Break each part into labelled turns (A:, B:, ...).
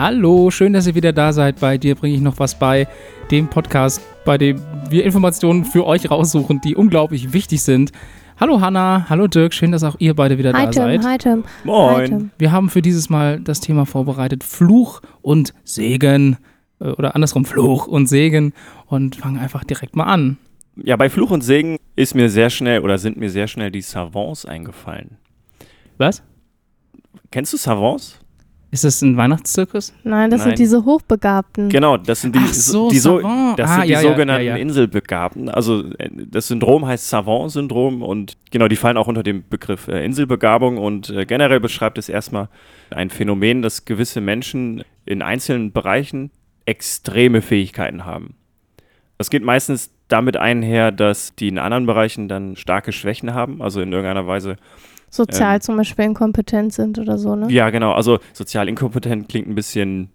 A: Hallo, schön, dass ihr wieder da seid. Bei dir bringe ich noch was bei, dem Podcast, bei dem wir Informationen für euch raussuchen, die unglaublich wichtig sind. Hallo Hanna, hallo Dirk, schön, dass auch ihr beide wieder
B: Hi
A: da
B: Tim,
A: seid.
B: hi Tim.
C: Moin.
B: Hi, Tim.
A: Wir haben für dieses Mal das Thema vorbereitet: Fluch und Segen. Äh, Oder andersrum, Fluch und Segen. Und fangen einfach direkt mal an.
C: Ja, bei Fluch und Segen ist mir sehr schnell oder sind mir sehr schnell die Savants eingefallen.
A: Was?
C: Kennst du Savants?
A: Ist das ein Weihnachtszirkus?
B: Nein, das
C: Nein.
B: sind diese Hochbegabten.
C: Genau, das sind die,
A: Ach so,
C: die, so,
A: Savant.
C: das
A: Ah,
C: sind die
A: ja, ja,
C: sogenannten
A: ja, ja.
C: Inselbegabten. Also äh, das Syndrom heißt Savant-Syndrom und genau, die fallen auch unter den Begriff äh, Inselbegabung und äh, generell beschreibt es erstmal ein Phänomen, dass gewisse Menschen in einzelnen Bereichen extreme Fähigkeiten haben. Das geht meistens damit einher, dass die in anderen Bereichen dann starke Schwächen haben, also in irgendeiner Weise
B: Sozial
C: Ähm.
B: zum Beispiel inkompetent sind oder so, ne?
C: Ja, genau. Also sozial inkompetent klingt ein bisschen.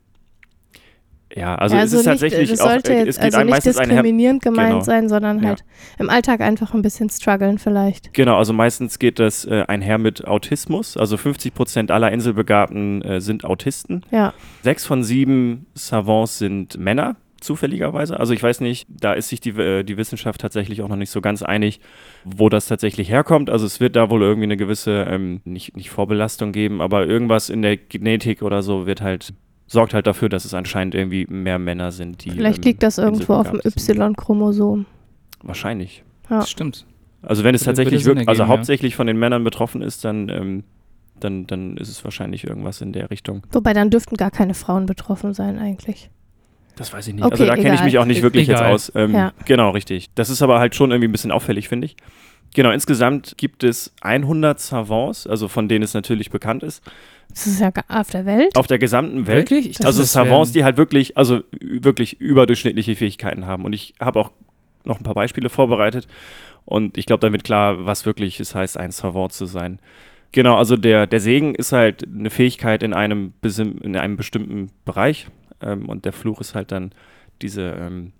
C: Ja, also,
B: Ja,
C: es ist
B: nicht,
C: tatsächlich
B: das
C: auch.
B: sollte
C: äh,
B: jetzt
C: es
B: also nicht diskriminierend gemeint
C: genau.
B: sein, sondern
C: Ja.
B: halt im Alltag einfach ein bisschen strugglen vielleicht.
C: Genau, also meistens geht das äh, einher mit Autismus. Also 50 Prozent aller Inselbegabten äh, sind Autisten.
B: Ja.
C: Sechs von sieben Savants sind Männer, zufälligerweise. Also ich weiß nicht, da ist sich die, äh, die Wissenschaft tatsächlich auch noch nicht so ganz einig, wo das tatsächlich herkommt. Also es wird da wohl irgendwie eine gewisse, ähm, nicht, nicht Vorbelastung geben, aber irgendwas in der Genetik oder so wird halt, sorgt halt dafür, dass es anscheinend irgendwie mehr Männer sind, die.
B: Vielleicht
C: ähm,
B: liegt das irgendwo auf dem. Y-Chromosom.
C: Wahrscheinlich.
B: Ja.
A: Das stimmt.
C: Also wenn es
A: Würde-
C: tatsächlich wirklich, also
A: ergeben, ja.
C: hauptsächlich von den Männern betroffen ist, dann, ähm, dann, dann ist es wahrscheinlich irgendwas in der Richtung.
B: Wobei dann dürften gar keine Frauen betroffen sein eigentlich.
C: Das weiß ich nicht.
B: Okay,
C: also da kenne ich mich auch nicht
A: E-
C: wirklich
A: egal.
C: jetzt aus. Ähm,
B: Ja.
C: Genau, richtig. Das ist aber halt schon irgendwie ein bisschen auffällig, finde ich. Genau, insgesamt gibt es 100 Savants, also von denen es natürlich bekannt ist,
B: Das ist ja auf der Welt.
C: auf der gesamten Welt.
A: Wirklich? Ich dachte,
C: Also
A: das wären-
C: Savants, die halt wirklich, also wirklich überdurchschnittliche Fähigkeiten haben. Und ich habe auch noch ein paar Beispiele vorbereitet. Und ich glaube, damit klar, was wirklich es heißt, ein Savant zu sein. Genau, also der, der Segen ist halt eine Fähigkeit in einem, in einem bestimmten Bereich. Ähm, und der Fluch ist halt dann diese, ähm,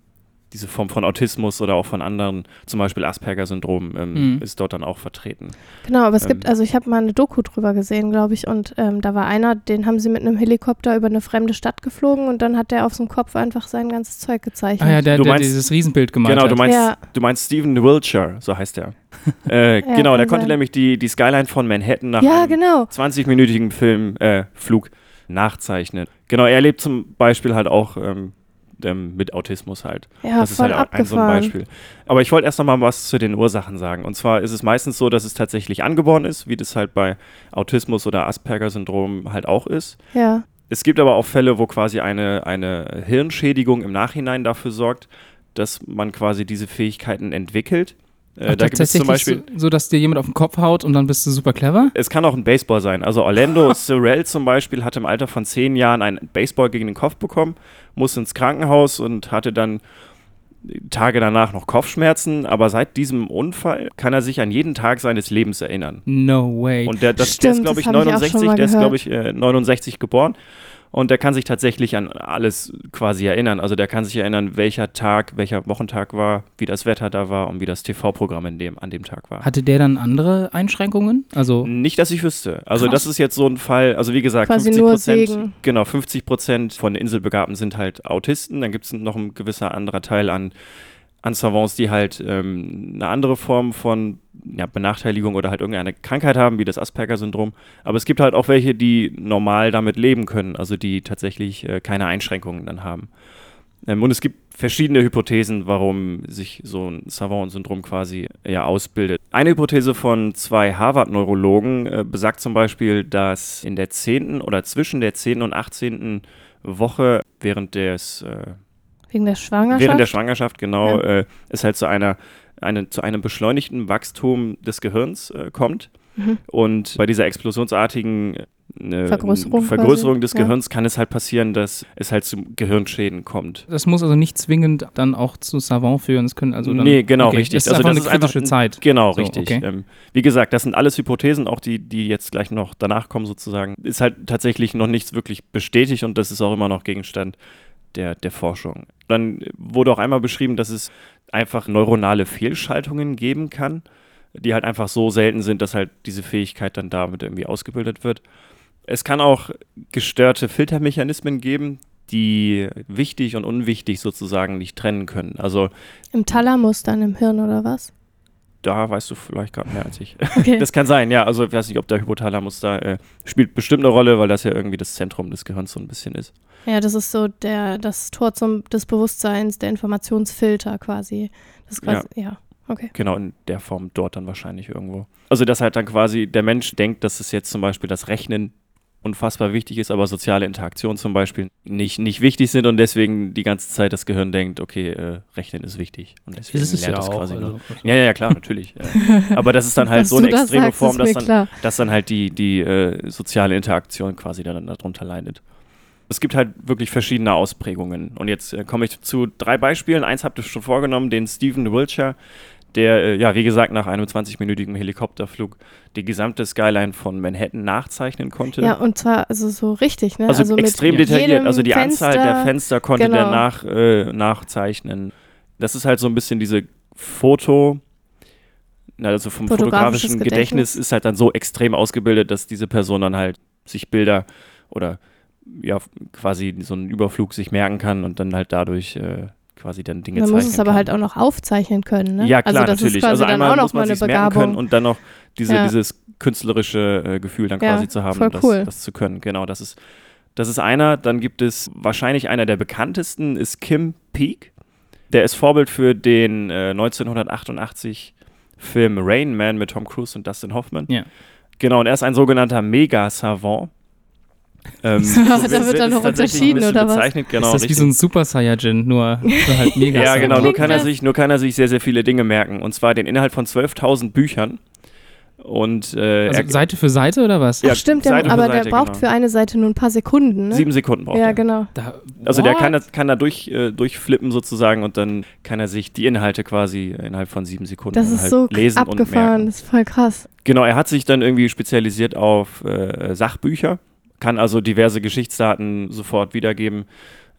C: diese Form von Autismus oder auch von anderen, zum Beispiel Asperger-Syndrom, ähm,
A: Mhm.
C: ist dort dann auch vertreten.
B: Genau, aber es gibt,
C: Ähm.
B: also ich habe mal eine Doku drüber gesehen, glaube ich, und ähm, da war einer, den haben sie mit einem Helikopter über eine fremde Stadt geflogen und dann hat der auf so einem Kopf einfach sein ganzes Zeug gezeichnet.
A: Ah ja, der,
C: Du
A: der
C: meinst-
A: dieses Riesenbild gemalt
C: Genau, du meinst,
B: Ja.
C: du meinst Stephen Wiltshire, so heißt er. äh,
B: Ja,
C: genau, der konnte
B: sein.
C: nämlich die, die Skyline von Manhattan nach
B: ja,
C: einem
B: genau.
C: 20-minütigen Film, äh, Flug nachzeichnen. Genau, er lebt zum Beispiel halt auch ähm, mit Autismus halt.
B: Ja,
C: das ist halt auch ein so ein
B: abgefahren.
C: Beispiel. Aber ich wollte erst noch mal was zu den Ursachen sagen. Und zwar ist es meistens so, dass es tatsächlich angeboren ist, wie das halt bei Autismus oder Asperger-Syndrom halt auch ist.
B: Ja.
C: Es gibt aber auch Fälle, wo quasi eine, eine Hirnschädigung im Nachhinein dafür sorgt, dass man quasi diese Fähigkeiten entwickelt. Äh,
A: Ach,
C: da gibt es zum Beispiel,
A: so, dass dir jemand auf den Kopf haut und dann bist du super clever?
C: es kann auch ein Baseball sein. Also Orlando Sorrell zum Beispiel hatte im Alter von zehn Jahren einen Baseball gegen den Kopf bekommen, musste ins Krankenhaus und hatte dann Tage danach noch Kopfschmerzen. Aber seit diesem Unfall kann er sich an jeden Tag seines Lebens erinnern.
A: No way.
C: Und der, das, der
B: Stimmt,
C: ist, glaube ich,
B: hab ich auch schon
C: 69,
B: mal
C: der ist, glaube ich, äh, 69 geboren. Und der kann sich tatsächlich an alles quasi erinnern. Also der kann sich erinnern, welcher Tag, welcher Wochentag war, wie das Wetter da war und wie das TV-Programm dem, an dem Tag war.
A: Hatte der dann andere Einschränkungen? Also,
C: Nicht, dass ich wüsste. Also
A: Krass.
C: das ist jetzt so ein Fall, also wie gesagt,
B: Quasi
C: 50
B: nur
C: Prozent, genau, 50 Prozent von Inselbegabten sind halt Autisten. Dann gibt es noch ein gewisser anderer Teil an, an Savants, die halt ähm, eine andere Form von ja, Benachteiligung oder halt irgendeine Krankheit haben, wie das Asperger-Syndrom. Aber es gibt halt auch welche, die normal damit leben können, also die tatsächlich äh, keine Einschränkungen dann haben. Ähm, und es gibt verschiedene Hypothesen, warum sich so ein Savant-Syndrom quasi ja ausbildet. Eine Hypothese von zwei Harvard-Neurologen äh, besagt zum Beispiel, dass in der 10. oder zwischen der 10. und 18. Woche während des äh,
B: Wegen der Schwangerschaft.
C: während der Schwangerschaft genau
B: Ja.
C: äh, es halt zu einer eine, zu einem beschleunigten Wachstum des Gehirns äh, kommt.
B: Mhm.
C: Und bei dieser explosionsartigen äh,
B: Vergrößerung
C: Vergrößerung
B: quasi,
C: des
B: ja.
C: Gehirns kann es halt passieren, dass es halt zu Gehirnschäden kommt.
A: das muss also nicht zwingend dann auch zu Savant führen. Es können also dann,
C: nee, genau,
A: okay,
C: richtig.
A: Das ist einfach eine kritische
C: ein-
A: Zeit.
C: Genau,
A: So,
C: richtig.
A: okay.
C: Ähm, wie gesagt, das sind alles Hypothesen, auch die, die jetzt gleich noch danach kommen sozusagen. Ist halt tatsächlich noch nichts wirklich bestätigt und das ist auch immer noch Gegenstand der, der Forschung. Dann wurde auch einmal beschrieben, dass es einfach neuronale Fehlschaltungen geben kann, die halt einfach so selten sind, dass halt diese Fähigkeit dann damit irgendwie ausgebildet wird. Es kann auch gestörte Filtermechanismen geben, die wichtig und unwichtig sozusagen nicht trennen können. Also
B: Im Thalamus dann im Hirn oder was?
C: Da weißt du vielleicht gerade mehr als ich.
B: Okay.
C: Das kann sein, ja. Also ich weiß nicht, ob der Hypothalamus da äh, spielt bestimmt eine Rolle, weil das ja irgendwie das Zentrum des Gehirns so ein bisschen ist.
B: ja, das ist so der, das Tor zum, des Bewusstseins, der Informationsfilter quasi. Das ist quasi, ja. okay.
C: Genau, in der Form dort dann wahrscheinlich irgendwo. Also dass halt dann quasi der Mensch denkt, dass es jetzt zum Beispiel das Rechnen unfassbar wichtig ist, aber soziale Interaktion zum Beispiel nicht, nicht wichtig sind und deswegen die ganze Zeit das Gehirn denkt, okay, äh, Rechnen ist wichtig. Und deswegen
A: Ist es
C: lernt
A: ja
C: es
A: auch.
C: quasi nur.
A: Also,
C: Ja, ja, klar, natürlich. ja. Aber das ist dann halt so eine extreme
B: sagst,
C: Form, dass dann,
B: klar.
C: dass dann halt die, die äh, soziale Interaktion quasi dann darunter leidet. Es gibt halt wirklich verschiedene Ausprägungen. Und jetzt äh, komme ich zu drei Beispielen. Eins habt ihr schon vorgenommen, den Stephen Wiltshire, der, äh, ja, wie gesagt, nach einem 20-minütigen Helikopterflug die gesamte Skyline von Manhattan nachzeichnen konnte.
B: Ja, und zwar also so richtig, ne?
C: also,
B: mit
C: extrem detailliert. Also die Anzahl der
B: Fenster-
C: Fenster konnte
B: genau.
C: der nach, äh, nachzeichnen. Das ist halt so ein bisschen diese Foto, also vom fotografischen Gedächtnis.
B: Gedächtnis.
C: ist halt dann so extrem ausgebildet, dass diese Person dann halt sich Bilder oder ja quasi so einen Überflug sich merken kann und dann halt dadurch äh, quasi dann Dinge
B: Man
C: zeichnen
B: muss es aber
C: kann.
B: halt auch noch aufzeichnen können, ne?
C: Ja, klar,
B: also das
C: natürlich.
B: Ist quasi
C: also
B: dann
C: einmal
B: auch noch
C: muss
B: mal
C: man
B: eine
C: sich merken können
B: Begabung.
C: und dann noch diese,
B: Ja.
C: dieses künstlerische äh, Gefühl dann
B: Ja,
C: quasi zu haben, das,
B: cool.
C: das zu können. Genau, das ist, das ist einer. Dann gibt es wahrscheinlich einer der bekanntesten, ist Kim Peek. Der ist Vorbild für den äh, 1988 Film Rain Man mit Tom Cruise und Dustin Hoffman.
A: Ja.
C: Genau, und er ist ein sogenannter Mega-Savant. Ähm,
B: Da
C: so
B: wird dann noch unterschieden, oder was?
C: Bezeichnet, genau,
A: ist das wie
C: richtig.
A: so ein Super Saiyajin, nur, nur halt mega.
C: Ja, genau, nur kann, er sich, nur kann er sich sehr, sehr viele Dinge merken. Und zwar den Inhalt von 12.000 Büchern. Und äh,
A: Also Seite für Seite oder was?
C: Ja,
B: Ach, stimmt, der, aber
C: Seite,
B: der braucht
C: genau.
B: für eine Seite nur ein paar Sekunden, ne?
C: sieben Sekunden braucht
B: ja,
C: er.
B: genau.
A: Da,
C: Also der
A: What?
C: kann, kann da durch, äh, durchflippen sozusagen und dann kann er sich die Inhalte quasi innerhalb von sieben Sekunden
B: Das ist
C: halt
B: so
C: lesen und
B: abgefahren,
C: merken.
B: das ist voll krass.
C: Genau, er hat sich dann irgendwie spezialisiert auf äh, Sachbücher, kann also diverse Geschichtsdaten sofort wiedergeben,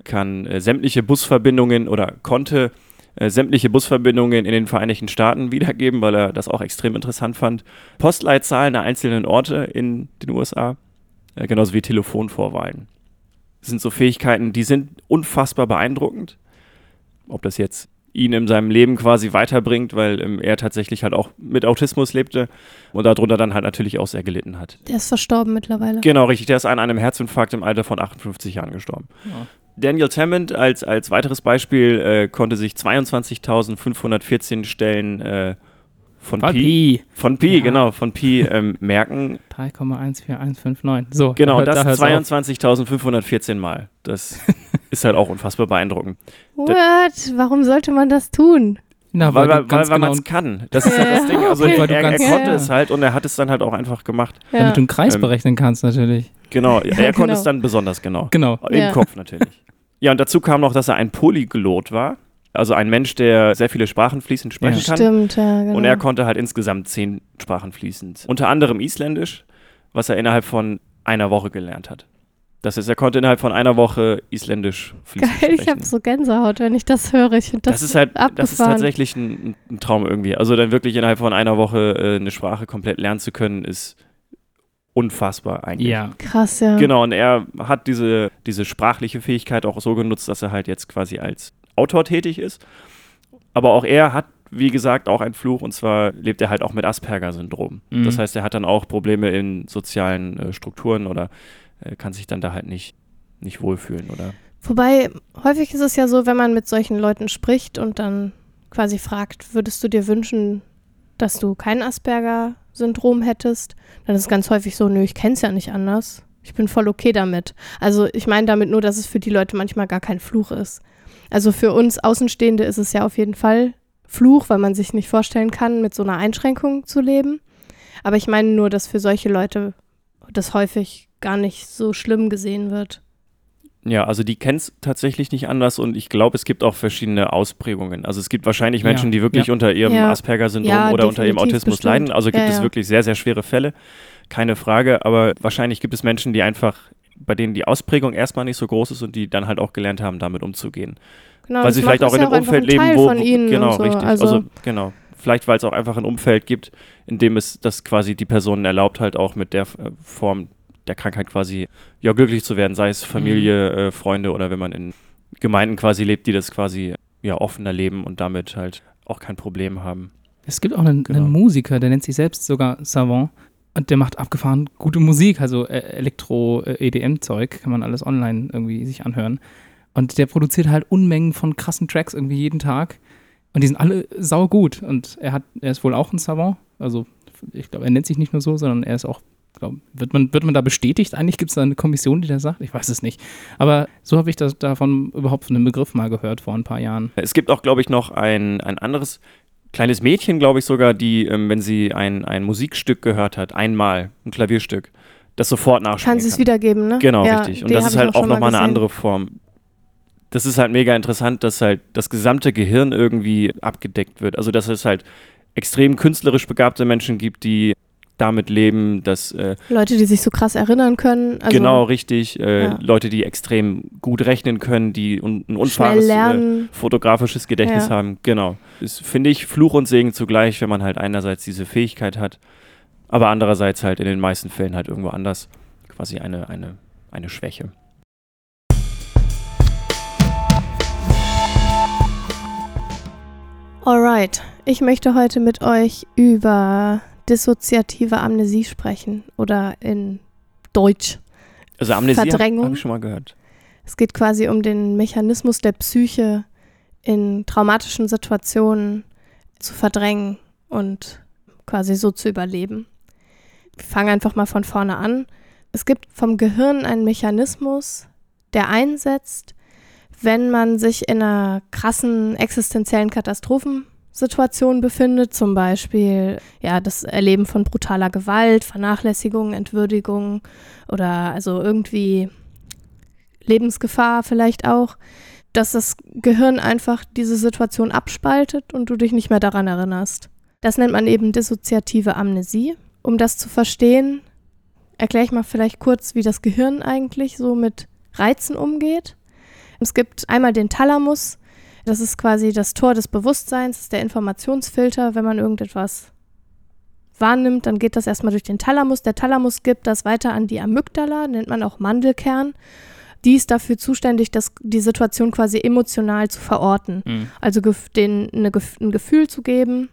C: kann äh, sämtliche Busverbindungen oder konnte äh, sämtliche Busverbindungen in den Vereinigten Staaten wiedergeben, weil er das auch extrem interessant fand. Postleitzahlen der einzelnen Orte in den USA, äh, genauso wie Telefonvorwahlen. Das sind so Fähigkeiten, die sind unfassbar beeindruckend. Ob das jetzt ihn in seinem Leben quasi weiterbringt, weil ähm, er tatsächlich halt auch mit Autismus lebte und darunter dann halt natürlich auch sehr gelitten hat.
B: Der ist verstorben mittlerweile.
C: Genau, richtig. Der ist an einem Herzinfarkt im Alter von 58 Jahren gestorben.
A: Ja.
C: Daniel Tamond als, als weiteres Beispiel äh, konnte sich 22.514 Stellen äh, von
A: Voll
C: Pi,
A: Pi.
C: von Pi,
A: Ja.
C: genau, von Pi ähm, merken.
A: 3,14159. So,
C: Genau,
A: da,
C: das
A: da hört's auf.
C: 22.514 Mal. Das ist halt auch unfassbar beeindruckend.
B: What? Warum sollte man das tun?
A: Na,
C: weil
A: weil,
C: weil, weil man
A: genau,
C: es kann. Das ist halt das Ding. Also
B: Okay.
A: Weil du
C: er, er konnte
B: Ja, ja.
C: es halt und er hat es dann halt auch einfach gemacht.
B: Ja.
A: damit du einen Kreis
C: Ähm,
A: berechnen kannst, natürlich.
C: Genau, er konnte
B: genau.
C: es dann besonders genau.
A: Genau.
C: Im
B: Ja.
C: Kopf natürlich. Ja, und dazu kam noch, dass er ein Polyglot war. Also ein Mensch, der sehr viele Sprachen fließend sprechen
A: Ja.
C: kann.
B: Stimmt, ja, genau.
C: Und er konnte halt insgesamt zehn Sprachen fließend. Unter anderem Isländisch, was er innerhalb von einer Woche gelernt hat. Das heißt, er konnte innerhalb von einer Woche Isländisch fließend
B: Geil, ich habe so Gänsehaut, wenn ich das höre. Ich finde das,
C: das, ist halt, das ist
B: abgefahren.
C: tatsächlich ein, ein Traum irgendwie. Also dann wirklich innerhalb von einer Woche äh, eine Sprache komplett lernen zu können, ist unfassbar eigentlich.
A: Ja.
B: krass, ja.
C: Genau, und er hat diese, diese sprachliche Fähigkeit auch so genutzt, dass er halt jetzt quasi als Autor tätig ist. Aber auch er hat, wie gesagt, auch einen Fluch und zwar lebt er halt auch mit Asperger-Syndrom.
A: Mhm.
C: Das heißt, er hat dann auch Probleme in sozialen äh, Strukturen oder kann sich dann da halt nicht, nicht wohlfühlen oder.
B: Wobei, häufig ist es ja so, wenn man mit solchen Leuten spricht und dann quasi fragt, würdest du dir wünschen, dass du kein Asperger-Syndrom hättest, dann ist es ganz häufig so, nö, ich kenn's ja nicht anders. Ich bin voll okay damit. Also ich meine damit nur, dass es für die Leute manchmal gar kein Fluch ist. Also für uns Außenstehende ist es ja auf jeden Fall Fluch, weil man sich nicht vorstellen kann, mit so einer Einschränkung zu leben. Aber ich meine nur, dass für solche Leute das häufig gar nicht so schlimm gesehen wird.
C: Ja, also die kennen es tatsächlich nicht anders und ich glaube, es gibt auch verschiedene Ausprägungen. Also es gibt wahrscheinlich
A: Ja,
C: Menschen, die wirklich
A: ja.
C: unter ihrem
B: Ja.
C: Asperger-Syndrom
B: Ja,
C: oder unter ihrem Autismus
B: bestimmt.
C: leiden. Also gibt
B: Ja,
C: es
B: ja.
C: wirklich sehr, sehr schwere Fälle. Keine Frage. Aber wahrscheinlich gibt es Menschen, die einfach, bei denen die Ausprägung erstmal nicht so groß ist und die dann halt auch gelernt haben, damit umzugehen.
B: Genau,
C: weil sie vielleicht auch in
B: ja
C: einem
B: ein
C: Umfeld leben, wo, wo genau,
B: so.
C: richtig.
B: Also,
C: Also, genau. Vielleicht, weil es auch einfach ein Umfeld gibt, in dem es das quasi die Personen erlaubt, halt auch mit der äh, Form der Krankheit quasi ja glücklich zu werden, sei es Familie, äh, Freunde oder wenn man in Gemeinden quasi lebt, die das quasi ja offener leben und damit halt auch kein Problem haben.
A: Es gibt auch einen,
C: Genau.
A: einen Musiker, der nennt sich selbst sogar Savant und der macht abgefahren gute Musik, also äh, Elektro-EDM-Zeug, kann man alles online irgendwie sich anhören. Und der produziert halt Unmengen von krassen Tracks irgendwie jeden Tag und die sind alle saugut und er hat, er ist wohl auch ein Savant, also ich glaube, er nennt sich nicht nur so, sondern er ist auch, glaub, wird man, wird man da bestätigt? Eigentlich gibt es da eine Kommission, die das sagt? Ich weiß es nicht. Aber so habe ich das davon überhaupt von einem Begriff mal gehört vor ein paar Jahren.
C: Es gibt auch, glaube ich, noch ein, ein anderes kleines Mädchen, glaube ich sogar, die, ähm, wenn sie ein, ein Musikstück gehört hat, einmal, ein Klavierstück, das sofort nachspielen
B: Kann sie es wiedergeben, ne?
C: Genau,
B: Ja,
C: richtig. Und das ist halt auch nochmal eine andere Form. Das ist halt mega interessant, dass halt das gesamte Gehirn irgendwie abgedeckt wird. Also, dass es halt extrem künstlerisch begabte Menschen gibt, die damit leben, dass äh,
B: Leute, die sich so krass erinnern können. Also
C: genau richtig, äh,
B: ja.
C: Leute, die extrem gut rechnen können, die un ein unfahres äh, fotografisches Gedächtnis
B: Ja.
C: haben. Genau. Das finde ich Fluch und Segen zugleich, wenn man halt einerseits diese Fähigkeit hat, aber andererseits halt in den meisten Fällen halt irgendwo anders quasi eine, eine, eine Schwäche.
B: Alright, ich möchte heute mit euch über dissoziative Amnesie sprechen oder in Deutsch.
C: Also Amnesie habe
B: Verdrängung.
C: hab ich schon mal gehört.
B: Es geht quasi um den Mechanismus der Psyche in traumatischen Situationen zu verdrängen und quasi so zu überleben. Wir fangen einfach mal von vorne an. Es gibt vom Gehirn einen Mechanismus, der einsetzt, wenn man sich in einer krassen existenziellen Katastrophensituation befindet, zum Beispiel ja, das Erleben von brutaler Gewalt, Vernachlässigung, Entwürdigung oder also irgendwie Lebensgefahr vielleicht auch, dass das Gehirn einfach diese Situation abspaltet und du dich nicht mehr daran erinnerst. Das nennt man eben dissoziative Amnesie. Um das zu verstehen, erkläre ich mal vielleicht kurz, wie das Gehirn eigentlich so mit Reizen umgeht. Es gibt einmal den Thalamus, das ist quasi das Tor des Bewusstseins, der Informationsfilter, wenn man irgendetwas wahrnimmt, dann geht das erstmal durch den Thalamus. Der Thalamus gibt das weiter an die Amygdala, nennt man auch Mandelkern. Die ist dafür zuständig, das, die Situation quasi emotional zu verorten. Also gef- denen eine, ein Gefühl zu geben.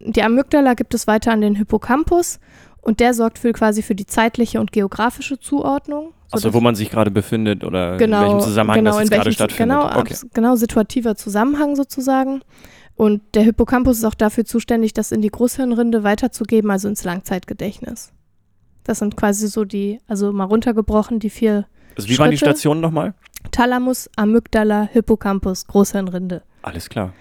B: Die Amygdala gibt es weiter an den Hippocampus und der sorgt für quasi für die zeitliche und geografische Zuordnung.
C: Also wo man sich gerade befindet oder
B: genau,
C: in welchem Zusammenhang
B: genau,
C: das gerade stattfindet.
B: Genau,
C: okay.
B: genau, situativer Zusammenhang sozusagen. Und der Hippocampus ist auch dafür zuständig, das in die Großhirnrinde weiterzugeben, also ins Langzeitgedächtnis. Das sind quasi so die, also mal runtergebrochen, die vier
C: Also wie waren die
B: Schritte.
C: Stationen nochmal?
B: Thalamus, Amygdala, Hippocampus, Großhirnrinde.
C: Alles klar.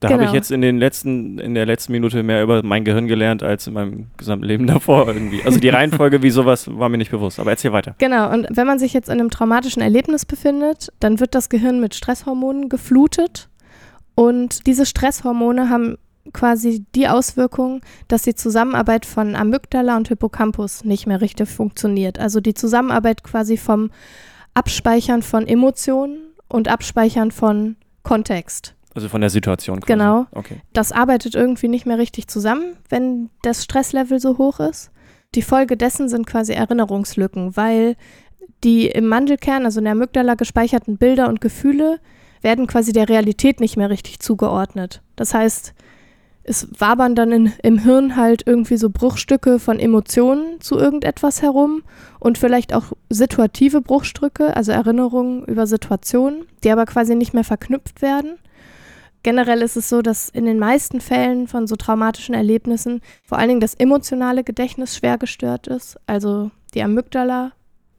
C: Da habe ich
B: Genau.
C: jetzt in den letzten, in der letzten Minute mehr über mein Gehirn gelernt als in meinem gesamten Leben davor irgendwie. Also die Reihenfolge wie sowas war mir nicht bewusst. Aber erzähl weiter.
B: Genau, und wenn man sich jetzt in einem traumatischen Erlebnis befindet, dann wird das Gehirn mit Stresshormonen geflutet. Und diese Stresshormone haben quasi die Auswirkung, dass die Zusammenarbeit von Amygdala und Hippocampus nicht mehr richtig funktioniert. Also die Zusammenarbeit quasi vom Abspeichern von Emotionen und Abspeichern von Kontext.
C: Also von der Situation quasi.
B: Genau.
C: Okay.
B: Das arbeitet irgendwie nicht mehr richtig zusammen, wenn das Stresslevel so hoch ist. Die Folge dessen sind quasi Erinnerungslücken, weil die im Mandelkern, also in der Amygdala gespeicherten Bilder und Gefühle, werden quasi der Realität nicht mehr richtig zugeordnet. Das heißt, es wabern dann in, im Hirn halt irgendwie so Bruchstücke von Emotionen zu irgendetwas herum und vielleicht auch situative Bruchstücke, also Erinnerungen über Situationen, die aber quasi nicht mehr verknüpft werden. Generell ist es so, dass in den meisten Fällen von so traumatischen Erlebnissen vor allen Dingen das emotionale Gedächtnis schwer gestört ist. Also die Amygdala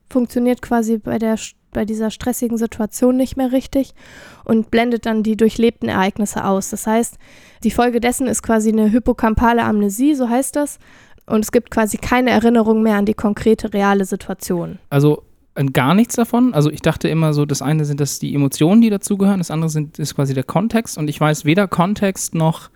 B: funktioniert quasi bei, der, bei dieser stressigen Situation nicht mehr richtig und blendet dann die durchlebten Ereignisse aus. Das heißt, die Folge dessen ist quasi eine hippocampale Amnesie, so heißt das. Und es gibt quasi keine Erinnerung mehr an die konkrete, reale Situation.
A: Also gar nichts davon. Also ich dachte immer so, das eine sind das die Emotionen, die dazugehören, das andere sind, ist quasi der Kontext und ich weiß weder Kontext noch,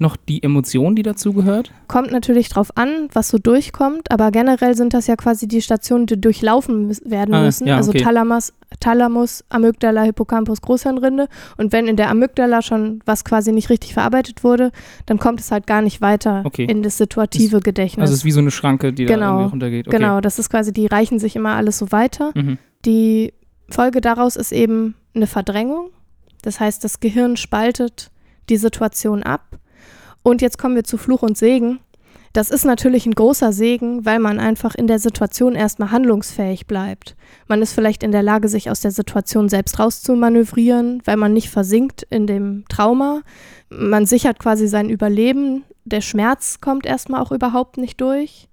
A: noch die Emotion, die dazu gehört?
B: Kommt natürlich drauf an, was so durchkommt, aber generell sind das ja quasi die Stationen, die durchlaufen werden
A: Ah,
B: müssen.
A: ja,
B: also
A: okay.
B: Thalamus, Thalamus, Amygdala, Hippocampus, Großhirnrinde. Und wenn in der Amygdala schon was quasi nicht richtig verarbeitet wurde, dann kommt es halt gar nicht weiter
A: Okay.
B: in das situative Gedächtnis.
A: Also es ist wie so eine Schranke, die da
B: Genau,
A: irgendwie runtergeht. Okay.
B: Genau, das ist quasi, die reichen sich immer alles so weiter.
A: Mhm.
B: Die Folge daraus ist eben eine Verdrängung. Das heißt, das Gehirn spaltet die Situation ab. Und jetzt kommen wir zu Fluch und Segen. Das ist natürlich ein großer Segen, weil man einfach in der Situation erstmal handlungsfähig bleibt. Man ist vielleicht in der Lage, sich aus der Situation selbst rauszumanövrieren, weil man nicht versinkt in dem Trauma. Man sichert quasi sein Überleben. Der Schmerz kommt erstmal auch überhaupt nicht durch,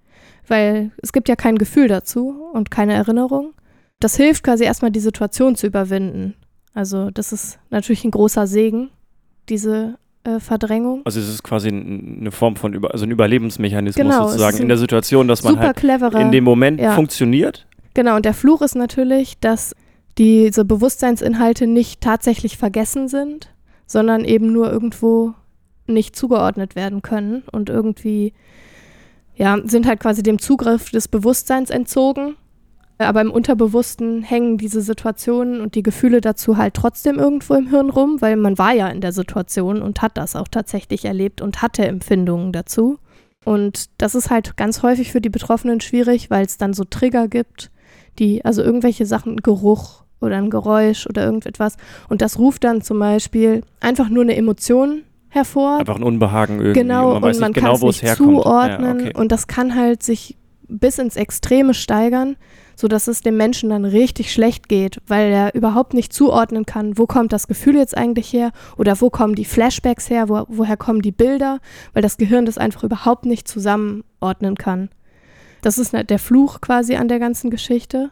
B: weil es gibt ja kein Gefühl dazu und keine Erinnerung. Das hilft quasi erstmal die Situation zu überwinden. Also das ist natürlich ein großer Segen, diese äh, Verdrängung.
C: Also es ist quasi ein- eine Form von Über also ein Überlebensmechanismus
B: Genau,
C: sozusagen in der Situation, dass man halt in dem Moment
B: ja.
C: funktioniert.
B: Genau, und der Fluch ist natürlich, dass diese Bewusstseinsinhalte nicht tatsächlich vergessen sind, sondern eben nur irgendwo nicht zugeordnet werden können und irgendwie, ja, sind halt quasi dem Zugriff des Bewusstseins entzogen. Aber im Unterbewussten hängen diese Situationen und die Gefühle dazu halt trotzdem irgendwo im Hirn rum, weil man war ja in der Situation und hat das auch tatsächlich erlebt und hatte Empfindungen dazu. Und das ist halt ganz häufig für die Betroffenen schwierig, weil es dann so Trigger gibt, die, also irgendwelche Sachen, Geruch oder ein Geräusch oder irgendetwas. Und das ruft dann zum Beispiel einfach nur eine Emotion hervor.
C: Einfach ein Unbehagen irgendwie.
B: genau,
C: man weiß
B: und man kann
C: genau,
B: es nicht
C: herkommt.
B: zuordnen.
C: Ja, okay.
B: Und das kann halt sich bis ins Extreme steigern, sodass es dem Menschen dann richtig schlecht geht, weil er überhaupt nicht zuordnen kann, wo kommt das Gefühl jetzt eigentlich her oder wo kommen die Flashbacks her, wo, woher kommen die Bilder, weil das Gehirn das einfach überhaupt nicht zusammenordnen kann. Das ist ne- der Fluch quasi an der ganzen Geschichte.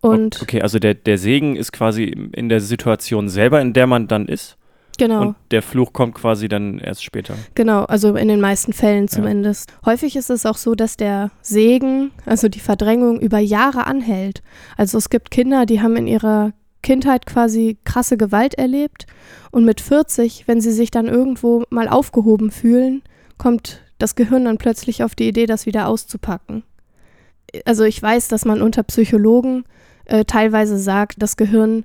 B: Und
C: okay, also der, der Segen ist quasi in der Situation selber, in der man dann ist.
B: Genau.
C: Und der Fluch kommt quasi dann erst später.
B: Genau, also in den meisten Fällen zumindest. Häufig ist es auch so, dass der Segen, also die Verdrängung, über Jahre anhält. Also es gibt Kinder, die haben in ihrer Kindheit quasi krasse Gewalt erlebt und mit 40, wenn sie sich dann irgendwo mal aufgehoben fühlen, kommt das Gehirn dann plötzlich auf die Idee, das wieder auszupacken. Also ich weiß, dass man unter Psychologen äh, teilweise sagt, das Gehirn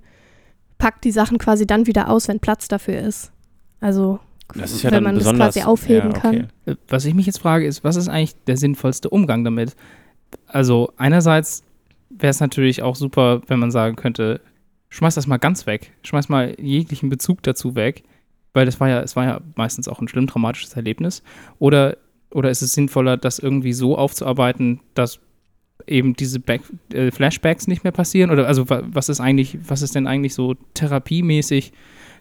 B: packt die Sachen quasi dann wieder aus, wenn Platz dafür ist. Also
C: Das ist ja
B: wenn
C: dann
B: man das quasi aufheben
C: ja,
B: kann.
C: okay.
A: Äh, Was ich mich jetzt frage, ist, was ist eigentlich der sinnvollste Umgang damit? Also einerseits wäre es natürlich auch super, wenn man sagen könnte, schmeiß das mal ganz weg, schmeiß mal jeglichen Bezug dazu weg, weil das war ja, es war ja meistens auch ein schlimm traumatisches Erlebnis. Oder, oder ist es sinnvoller, das irgendwie so aufzuarbeiten, dass eben diese Back, äh, Flashbacks nicht mehr passieren? Oder also wa- was ist eigentlich, was ist denn eigentlich so therapiemäßig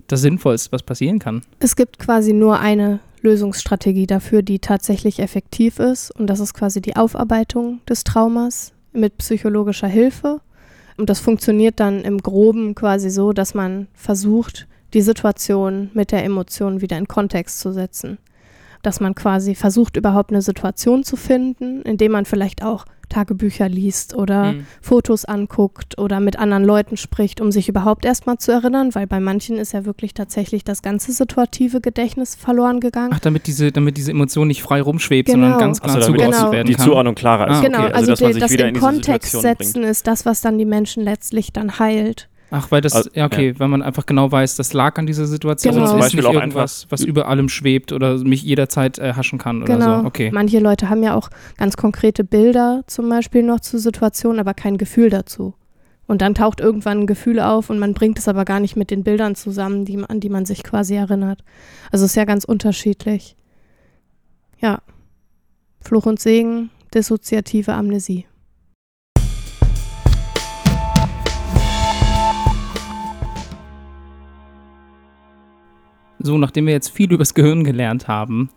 A: das Sinnvollste, was passieren kann?
B: Es gibt quasi nur eine Lösungsstrategie dafür, die tatsächlich effektiv ist. Und das ist quasi die Aufarbeitung des Traumas mit psychologischer Hilfe. Und das funktioniert dann im Groben quasi so, dass man versucht, die Situation mit der Emotion wieder in Kontext zu setzen. Dass man quasi versucht, überhaupt eine Situation zu finden, indem man vielleicht auch Tagebücher liest oder
A: Mhm.
B: Fotos anguckt oder mit anderen Leuten spricht, um sich überhaupt erstmal zu erinnern, weil bei manchen ist ja wirklich tatsächlich das ganze situative Gedächtnis verloren gegangen.
A: Ach, damit diese, damit diese Emotion nicht frei rumschwebt,
B: Genau.
A: sondern ganz klar zugeordnet
B: Genau.
A: werden
C: die
A: kann.
C: Zuordnung klarer ist.
A: Ah,
B: genau,
A: okay,
B: also,
C: dass man
B: die-
C: sich
B: das
C: wieder
B: in Kontext
C: Situation bringt.
B: setzen ist das, was dann die Menschen letztlich dann heilt.
A: Ach, weil das,
C: Also,
A: ja, okay, weil man einfach genau weiß, das lag an dieser Situation.
B: Genau.
A: Das
B: Zum
A: ist
C: Beispiel
A: nicht
C: auch
A: irgendwas, was über allem schwebt oder mich jederzeit äh, haschen kann oder
B: Genau.
A: so. Okay.
B: Manche Leute haben ja auch ganz konkrete Bilder zum Beispiel noch zur Situation, aber kein Gefühl dazu. Und dann taucht irgendwann ein Gefühl auf und man bringt es aber gar nicht mit den Bildern zusammen, die, an die man sich quasi erinnert. Also es ist ja ganz unterschiedlich. Ja. Fluch und Segen, dissoziative Amnesie.
A: So, nachdem wir jetzt viel übers Gehirn gelernt haben,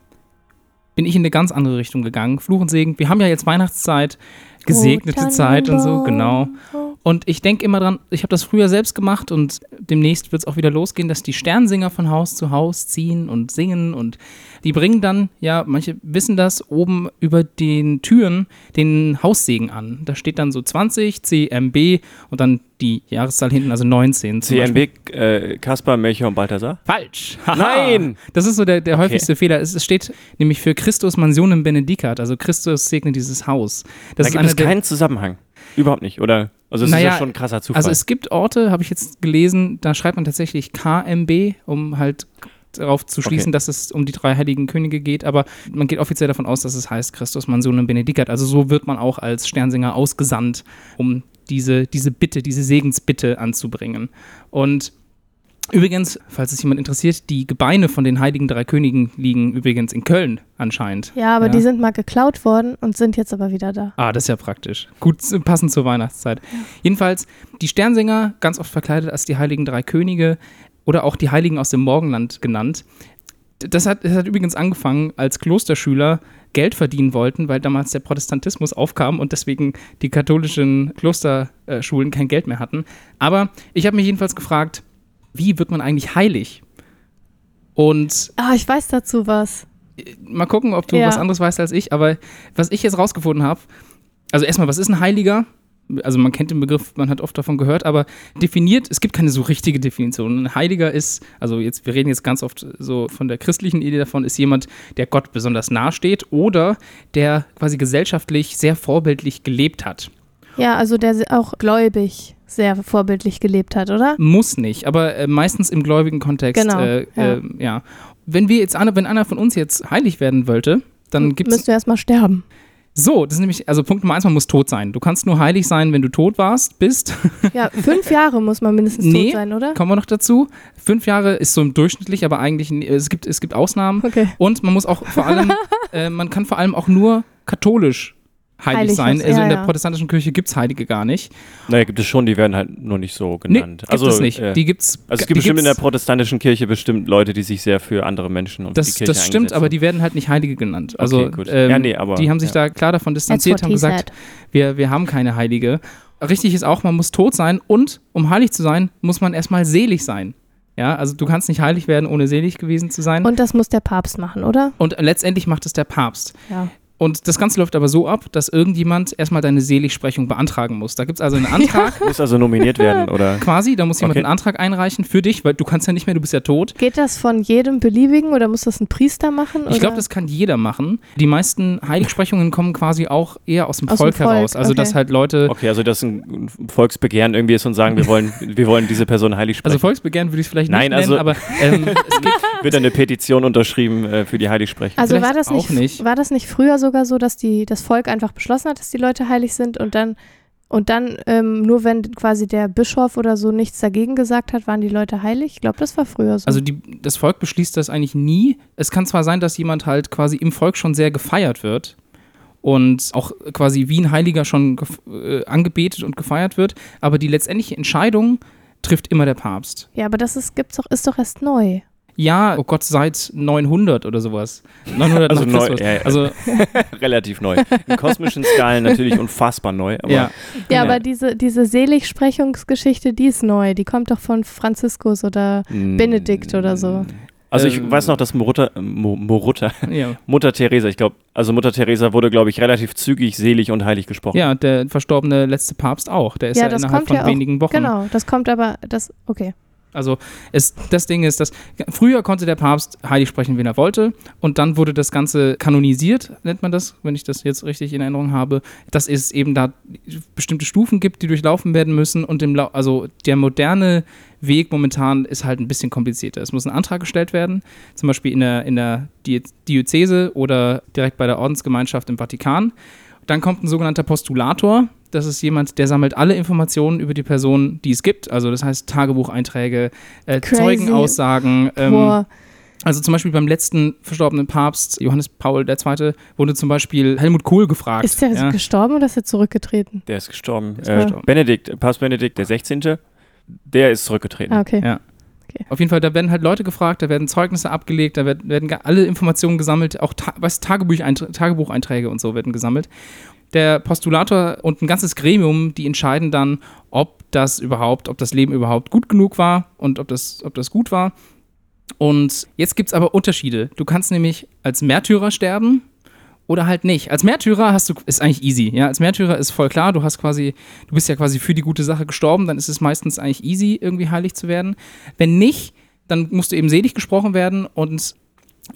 A: bin ich in eine ganz andere Richtung gegangen. Fluch und Segen. Wir haben ja jetzt Weihnachtszeit, gesegnete
B: Oh,
A: Zeit und so, genau.
B: Tannenbaum,
A: Und ich denke immer dran, ich habe das früher selbst gemacht und demnächst wird es auch wieder losgehen, dass die Sternsinger von Haus zu Haus ziehen und singen und die bringen dann, ja, manche wissen das, oben über den Türen den Haussegen an. Da steht dann so 20 CMB und dann die Jahreszahl hinten, also 19. zum Beispiel.
C: CMB, äh, Kaspar, Melchior und Balthasar?
A: Falsch.
C: Nein!
A: Das ist so der, der
C: Okay.
A: häufigste Fehler. Es, es steht nämlich für Christus Mansionem Benedicat, also Christus segne dieses Haus. Das
C: da
A: ist
C: gibt es keinen Zusammenhang. Überhaupt nicht, oder? Also es ist
A: Naja,
C: ja schon ein krasser Zufall.
A: Also es gibt Orte, habe ich jetzt gelesen, da schreibt man tatsächlich KMB, um halt darauf zu schließen,
C: Okay.
A: dass es um die drei heiligen Könige geht, aber man geht offiziell davon aus, dass es heißt Christus Mansionem Benedicat. Also so wird man auch als Sternsinger ausgesandt, um diese, diese Bitte, diese Segensbitte anzubringen. Und übrigens, falls es jemand interessiert, die Gebeine von den heiligen drei Königen liegen übrigens in Köln anscheinend.
B: Ja, aber
A: Ja.
B: die sind mal geklaut worden und sind jetzt aber wieder da.
A: Ah, das ist ja praktisch. Gut, passend zur Weihnachtszeit. Jedenfalls, die Sternsinger, ganz oft verkleidet als die heiligen drei Könige oder auch die Heiligen aus dem Morgenland genannt. Das hat, das hat übrigens angefangen, als Klosterschüler Geld verdienen wollten, weil damals der Protestantismus aufkam und deswegen die katholischen Klosterschulen kein Geld mehr hatten. Aber ich habe mich jedenfalls gefragt, wie wird man eigentlich heilig? Und
B: Ah, ich weiß dazu was.
A: mal gucken, ob du
B: Ja.
A: was anderes weißt als ich, aber was ich jetzt rausgefunden habe, also erstmal, was ist ein Heiliger? Also man kennt den Begriff, man hat oft davon gehört, aber definiert, es gibt keine so richtige Definition. Ein Heiliger ist, also jetzt, wir reden jetzt ganz oft so von der christlichen Idee davon, ist jemand, der Gott besonders nahe steht oder der quasi gesellschaftlich sehr vorbildlich gelebt hat.
B: Ja, also der auch gläubig sehr vorbildlich gelebt hat, oder?
A: Muss nicht, aber äh, meistens im gläubigen Kontext.
B: Genau,
A: Äh,
B: ja.
A: äh, ja. Wenn wir jetzt, einer- wenn einer von uns jetzt heilig werden wollte, dann gibt es
B: Müsst du erstmal sterben.
A: So, das ist nämlich, also Punkt Nummer eins, man muss tot sein. Du kannst nur heilig sein, wenn du tot warst, bist.
B: Ja, fünf Jahre muss man mindestens
A: Nee.
B: tot sein, oder?
A: Kommen wir noch dazu. Fünf Jahre ist so durchschnittlich, aber eigentlich, n- es gibt, es gibt Ausnahmen.
B: Okay.
A: Und man muss auch vor allem, äh, man kann vor allem auch nur katholisch heilig,
B: Heilig
A: sein.
B: was-
A: Also
B: ja,
A: in der
B: ja.
A: protestantischen Kirche gibt es Heilige gar nicht.
C: naja, gibt es schon, die werden halt nur nicht so
A: Nee,
C: genannt.
A: gibt
C: also,
A: es nicht.
C: Äh,
A: die gibt's,
C: also es
A: die
C: gibt bestimmt in der protestantischen Kirche bestimmt Leute, die sich sehr für andere Menschen und die
A: das,
C: Kirche
A: das stimmt, aber die werden halt nicht Heilige genannt. Also
C: Okay, gut.
A: ähm,
C: Ja, nee, aber-
A: die haben sich
C: ja.
A: da klar davon distanziert, haben gesagt, wir, wir haben keine Heilige. Richtig ist auch, man muss tot sein und um heilig zu sein, muss man erstmal selig sein. Ja, also du kannst nicht heilig werden, ohne selig gewesen zu sein. Und,
B: Und das muss der Papst machen, oder?
A: letztendlich macht es der Papst.
B: Ja.
A: Und das Ganze läuft aber so ab, dass irgendjemand erstmal deine Seligsprechung beantragen muss. Da gibt es also einen Antrag
C: Muss also nominiert werden, oder?
A: quasi, da muss jemand
C: Okay.
A: einen Antrag einreichen für dich, weil du kannst ja nicht mehr, du bist ja tot.
B: Geht das von jedem beliebigen oder muss das ein Priester machen?
A: Ich glaube, das kann jeder machen. Die meisten Heiligsprechungen kommen quasi auch eher aus dem
B: Aus dem
A: Volk
B: Volk,
A: heraus. Also,
B: okay.
A: dass halt Leute,
C: Okay, also dass ein Volksbegehren irgendwie ist und sagen, wir wollen, wir wollen diese Person heilig sprechen.
A: also Volksbegehren würde ich es vielleicht
C: Nein,
A: nicht nennen,
C: also-
A: aber ähm, es gibt
C: wird eine Petition unterschrieben äh, für die Heiligsprechung.
B: Also war das nicht,
A: nicht.
B: war das nicht früher sogar so, dass die, das Volk einfach beschlossen hat, dass die Leute heilig sind und dann und dann ähm, nur wenn quasi der Bischof oder so nichts dagegen gesagt hat, waren die Leute heilig? Ich glaube, das war früher so.
A: Also die, das Volk beschließt das eigentlich nie. Es kann zwar sein, dass jemand halt quasi im Volk schon sehr gefeiert wird und auch quasi wie ein Heiliger schon äh, angebetet und gefeiert wird, aber die letztendliche Entscheidung trifft immer der Papst.
B: ja, aber das ist, gibt's doch, ist doch erst neu.
A: Ja, oh Gott, seit 900 oder sowas. 900
C: Also neu, ja, ja.
A: Also
C: Relativ neu. In kosmischen Skalen natürlich unfassbar neu. Aber
A: ja,
B: Ja,
A: Genau.
B: aber diese, diese Seligsprechungsgeschichte, die ist neu. Die kommt doch von Franziskus oder
C: Mm,
B: Benedikt oder so.
C: Also ich
A: Ähm,
C: weiß noch, dass Moruta, Mo, Moruta,
A: ja.
C: Mutter Teresa, ich glaube, also Mutter Teresa wurde, glaube ich, relativ zügig selig und heilig gesprochen.
A: ja, der verstorbene letzte Papst auch. Der ist ja,
B: Ja, das
A: innerhalb
B: kommt
A: von
B: ja auch.
A: wenigen Wochen.
B: Genau, das kommt aber, das, okay.
A: Also es, das Ding ist, dass früher konnte der Papst heilig sprechen, wen er wollte, und dann wurde das Ganze kanonisiert, nennt man das, wenn ich das jetzt richtig in Erinnerung habe, dass es eben da bestimmte Stufen gibt, die durchlaufen werden müssen und im also der moderne Weg momentan ist halt ein bisschen komplizierter. Es muss ein Antrag gestellt werden, zum Beispiel in der, in der Di- Diözese oder direkt bei der Ordensgemeinschaft im Vatikan. Dann kommt ein sogenannter Postulator. Das ist jemand, der sammelt alle Informationen über die Person, die es gibt. Also das heißt Tagebucheinträge, äh. Zeugenaussagen. Ähm, also zum Beispiel beim letzten verstorbenen Papst, Johannes Paul II., wurde zum Beispiel Helmut Kohl gefragt.
B: ist der
A: ja.
B: gestorben oder ist er zurückgetreten?
C: Der ist gestorben.
A: ist
C: äh,
A: gestorben.
C: Benedikt, Papst Benedikt der 16., der ist zurückgetreten.
B: Ah, okay.
A: Ja. Auf jeden Fall, da werden halt Leute gefragt, da werden Zeugnisse abgelegt, da werden, werden alle Informationen gesammelt, auch ta was, Tagebucheinträ Tagebucheinträge und so werden gesammelt. Der Postulator und ein ganzes Gremium, die entscheiden dann, ob das überhaupt, ob das Leben überhaupt gut genug war und ob das, ob das gut war. Und jetzt gibt es aber Unterschiede. Du kannst nämlich als Märtyrer sterben oder halt nicht. Als Märtyrer hast du, ist eigentlich easy, ja. Als Märtyrer ist voll klar, du hast quasi, du bist ja quasi für die gute Sache gestorben, dann ist es meistens eigentlich easy, irgendwie heilig zu werden. Wenn nicht, dann musst du eben selig gesprochen werden und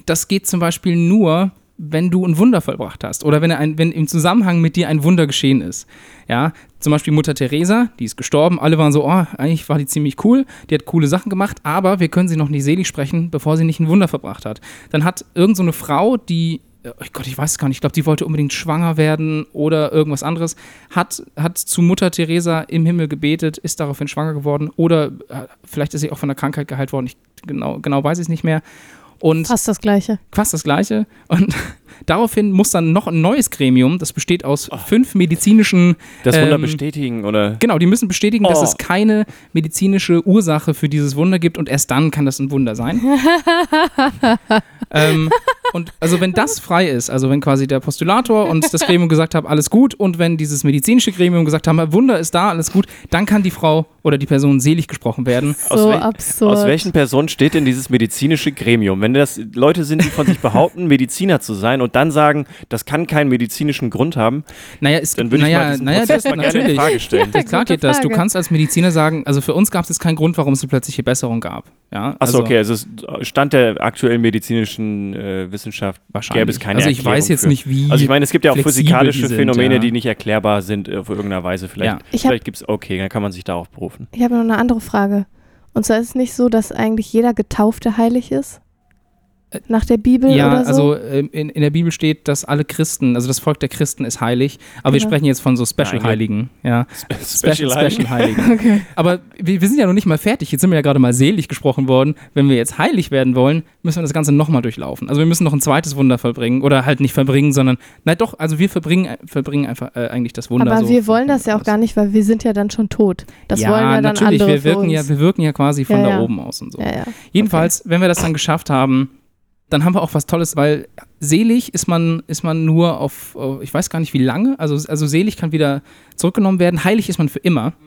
A: das geht zum Beispiel nur, wenn du ein Wunder vollbracht hast oder wenn, ein, wenn im Zusammenhang mit dir ein Wunder geschehen ist. Ja, zum Beispiel Mutter Teresa, die ist gestorben, alle waren so, oh, eigentlich war die ziemlich cool, die hat coole Sachen gemacht, aber wir können sie noch nicht selig sprechen, bevor sie nicht ein Wunder verbracht hat. Dann hat irgend so eine Frau, die oh Gott, ich weiß es gar nicht, ich glaube, die wollte unbedingt schwanger werden oder irgendwas anderes, hat, hat zu Mutter Teresa im Himmel gebetet, ist daraufhin schwanger geworden oder äh, vielleicht ist sie auch von der Krankheit geheilt worden, ich genau, genau weiß ich es nicht mehr. Und
B: Fast das Gleiche.
A: Fast das Gleiche. Und daraufhin muss dann noch ein neues Gremium, das besteht aus oh. fünf medizinischen.
C: Das Wunder ähm, bestätigen, oder?
A: Genau, die müssen bestätigen, oh. dass es keine medizinische Ursache für dieses Wunder gibt und erst dann kann das ein Wunder sein. ähm, und also wenn das frei ist, also wenn quasi der Postulator und das Gremium gesagt haben, alles gut, und wenn dieses medizinische Gremium gesagt haben, Wunder ist da, alles gut, dann kann die Frau oder die Person selig gesprochen werden.
B: So aus, wel absurd.
C: aus welchen Personen steht denn dieses medizinische Gremium? Wenn das Leute sind, die von sich behaupten, Mediziner zu sein und dann sagen, das kann keinen medizinischen Grund haben,
A: naja, es,
C: dann würde
A: naja,
C: ich mal
A: naja,
C: Prozess
A: das,
C: mal gerne in Frage stellen.
A: Ja, klar geht das. Du kannst als Mediziner sagen, also für uns gab es keinen Grund, warum es eine plötzliche Besserung gab. Ja,
C: Achso, also, okay, also Stand der aktuellen medizinischen äh, Wissenschaft gäbe es keine
A: Also ich
C: Erklärung
A: weiß jetzt
C: für.
A: nicht, wie
C: Also ich meine, es gibt ja auch physikalische
A: die sind,
C: Phänomene,
A: ja.
C: die nicht erklärbar sind äh, auf irgendeiner Weise. Vielleicht,
A: Ja.
C: Vielleicht gibt es, okay, dann kann man sich darauf berufen.
B: Ich habe noch eine andere Frage. Und zwar ist es nicht so, dass eigentlich jeder Getaufte heilig ist? Nach der Bibel
A: Ja,
B: oder so?
A: also ähm, in, in der Bibel steht, dass alle Christen, also das Volk der Christen ist heilig, aber wir
B: Genau.
A: sprechen jetzt von so Special-Heiligen, ja.
C: Special
A: Special Heiligen.
B: okay.
A: Aber wir, wir sind ja noch nicht mal fertig. Jetzt sind wir ja gerade mal selig gesprochen worden. Wenn wir jetzt heilig werden wollen, müssen wir das Ganze nochmal durchlaufen. Also wir müssen noch ein zweites Wunder vollbringen. Oder halt nicht verbringen, sondern, nein doch, also wir verbringen, verbringen einfach äh, eigentlich das Wunder.
B: Aber
A: so
B: wir wollen das ja auch gar nicht, weil wir sind ja dann schon tot. Das
A: ja,
B: wollen ja dann
A: natürlich.
B: andere
A: wir wirken ja, wir wirken ja quasi von
B: Ja,
A: da oben aus und so.
B: ja, ja.
A: Jedenfalls, wenn wir das dann geschafft haben, dann haben wir auch was Tolles, weil selig ist man, ist man nur auf, auf- ich weiß gar nicht wie lange, also, also selig kann wieder zurückgenommen werden, heilig ist man für immer.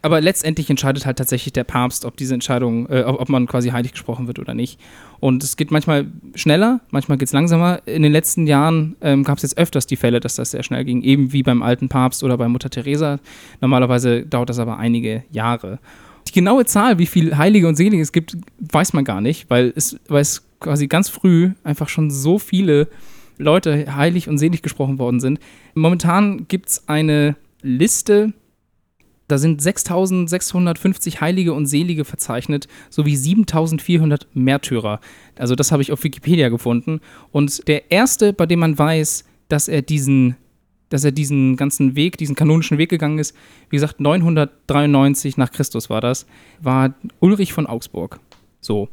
A: Aber letztendlich entscheidet halt tatsächlich der Papst, ob diese Entscheidung, äh, ob, ob man quasi heilig gesprochen wird oder nicht. Und es geht manchmal schneller, manchmal geht es langsamer. In den letzten Jahren ähm, gab es jetzt öfters die Fälle, dass das sehr schnell ging, eben wie beim alten Papst oder bei Mutter Teresa. Normalerweise dauert das aber einige Jahre. Die genaue Zahl, wie viel Heilige und Selige es gibt, weiß man gar nicht, weil es, weil es quasi ganz früh einfach schon so viele Leute heilig und selig gesprochen worden sind. Momentan gibt es eine Liste, da sind 6650 Heilige und Selige verzeichnet, sowie 7400 Märtyrer. Also das habe ich auf Wikipedia gefunden. Und der erste, bei dem man weiß, dass er diesen dass er diesen ganzen Weg, diesen kanonischen Weg gegangen ist, wie gesagt, 993 nach Christus war das, war Ulrich von Augsburg. So.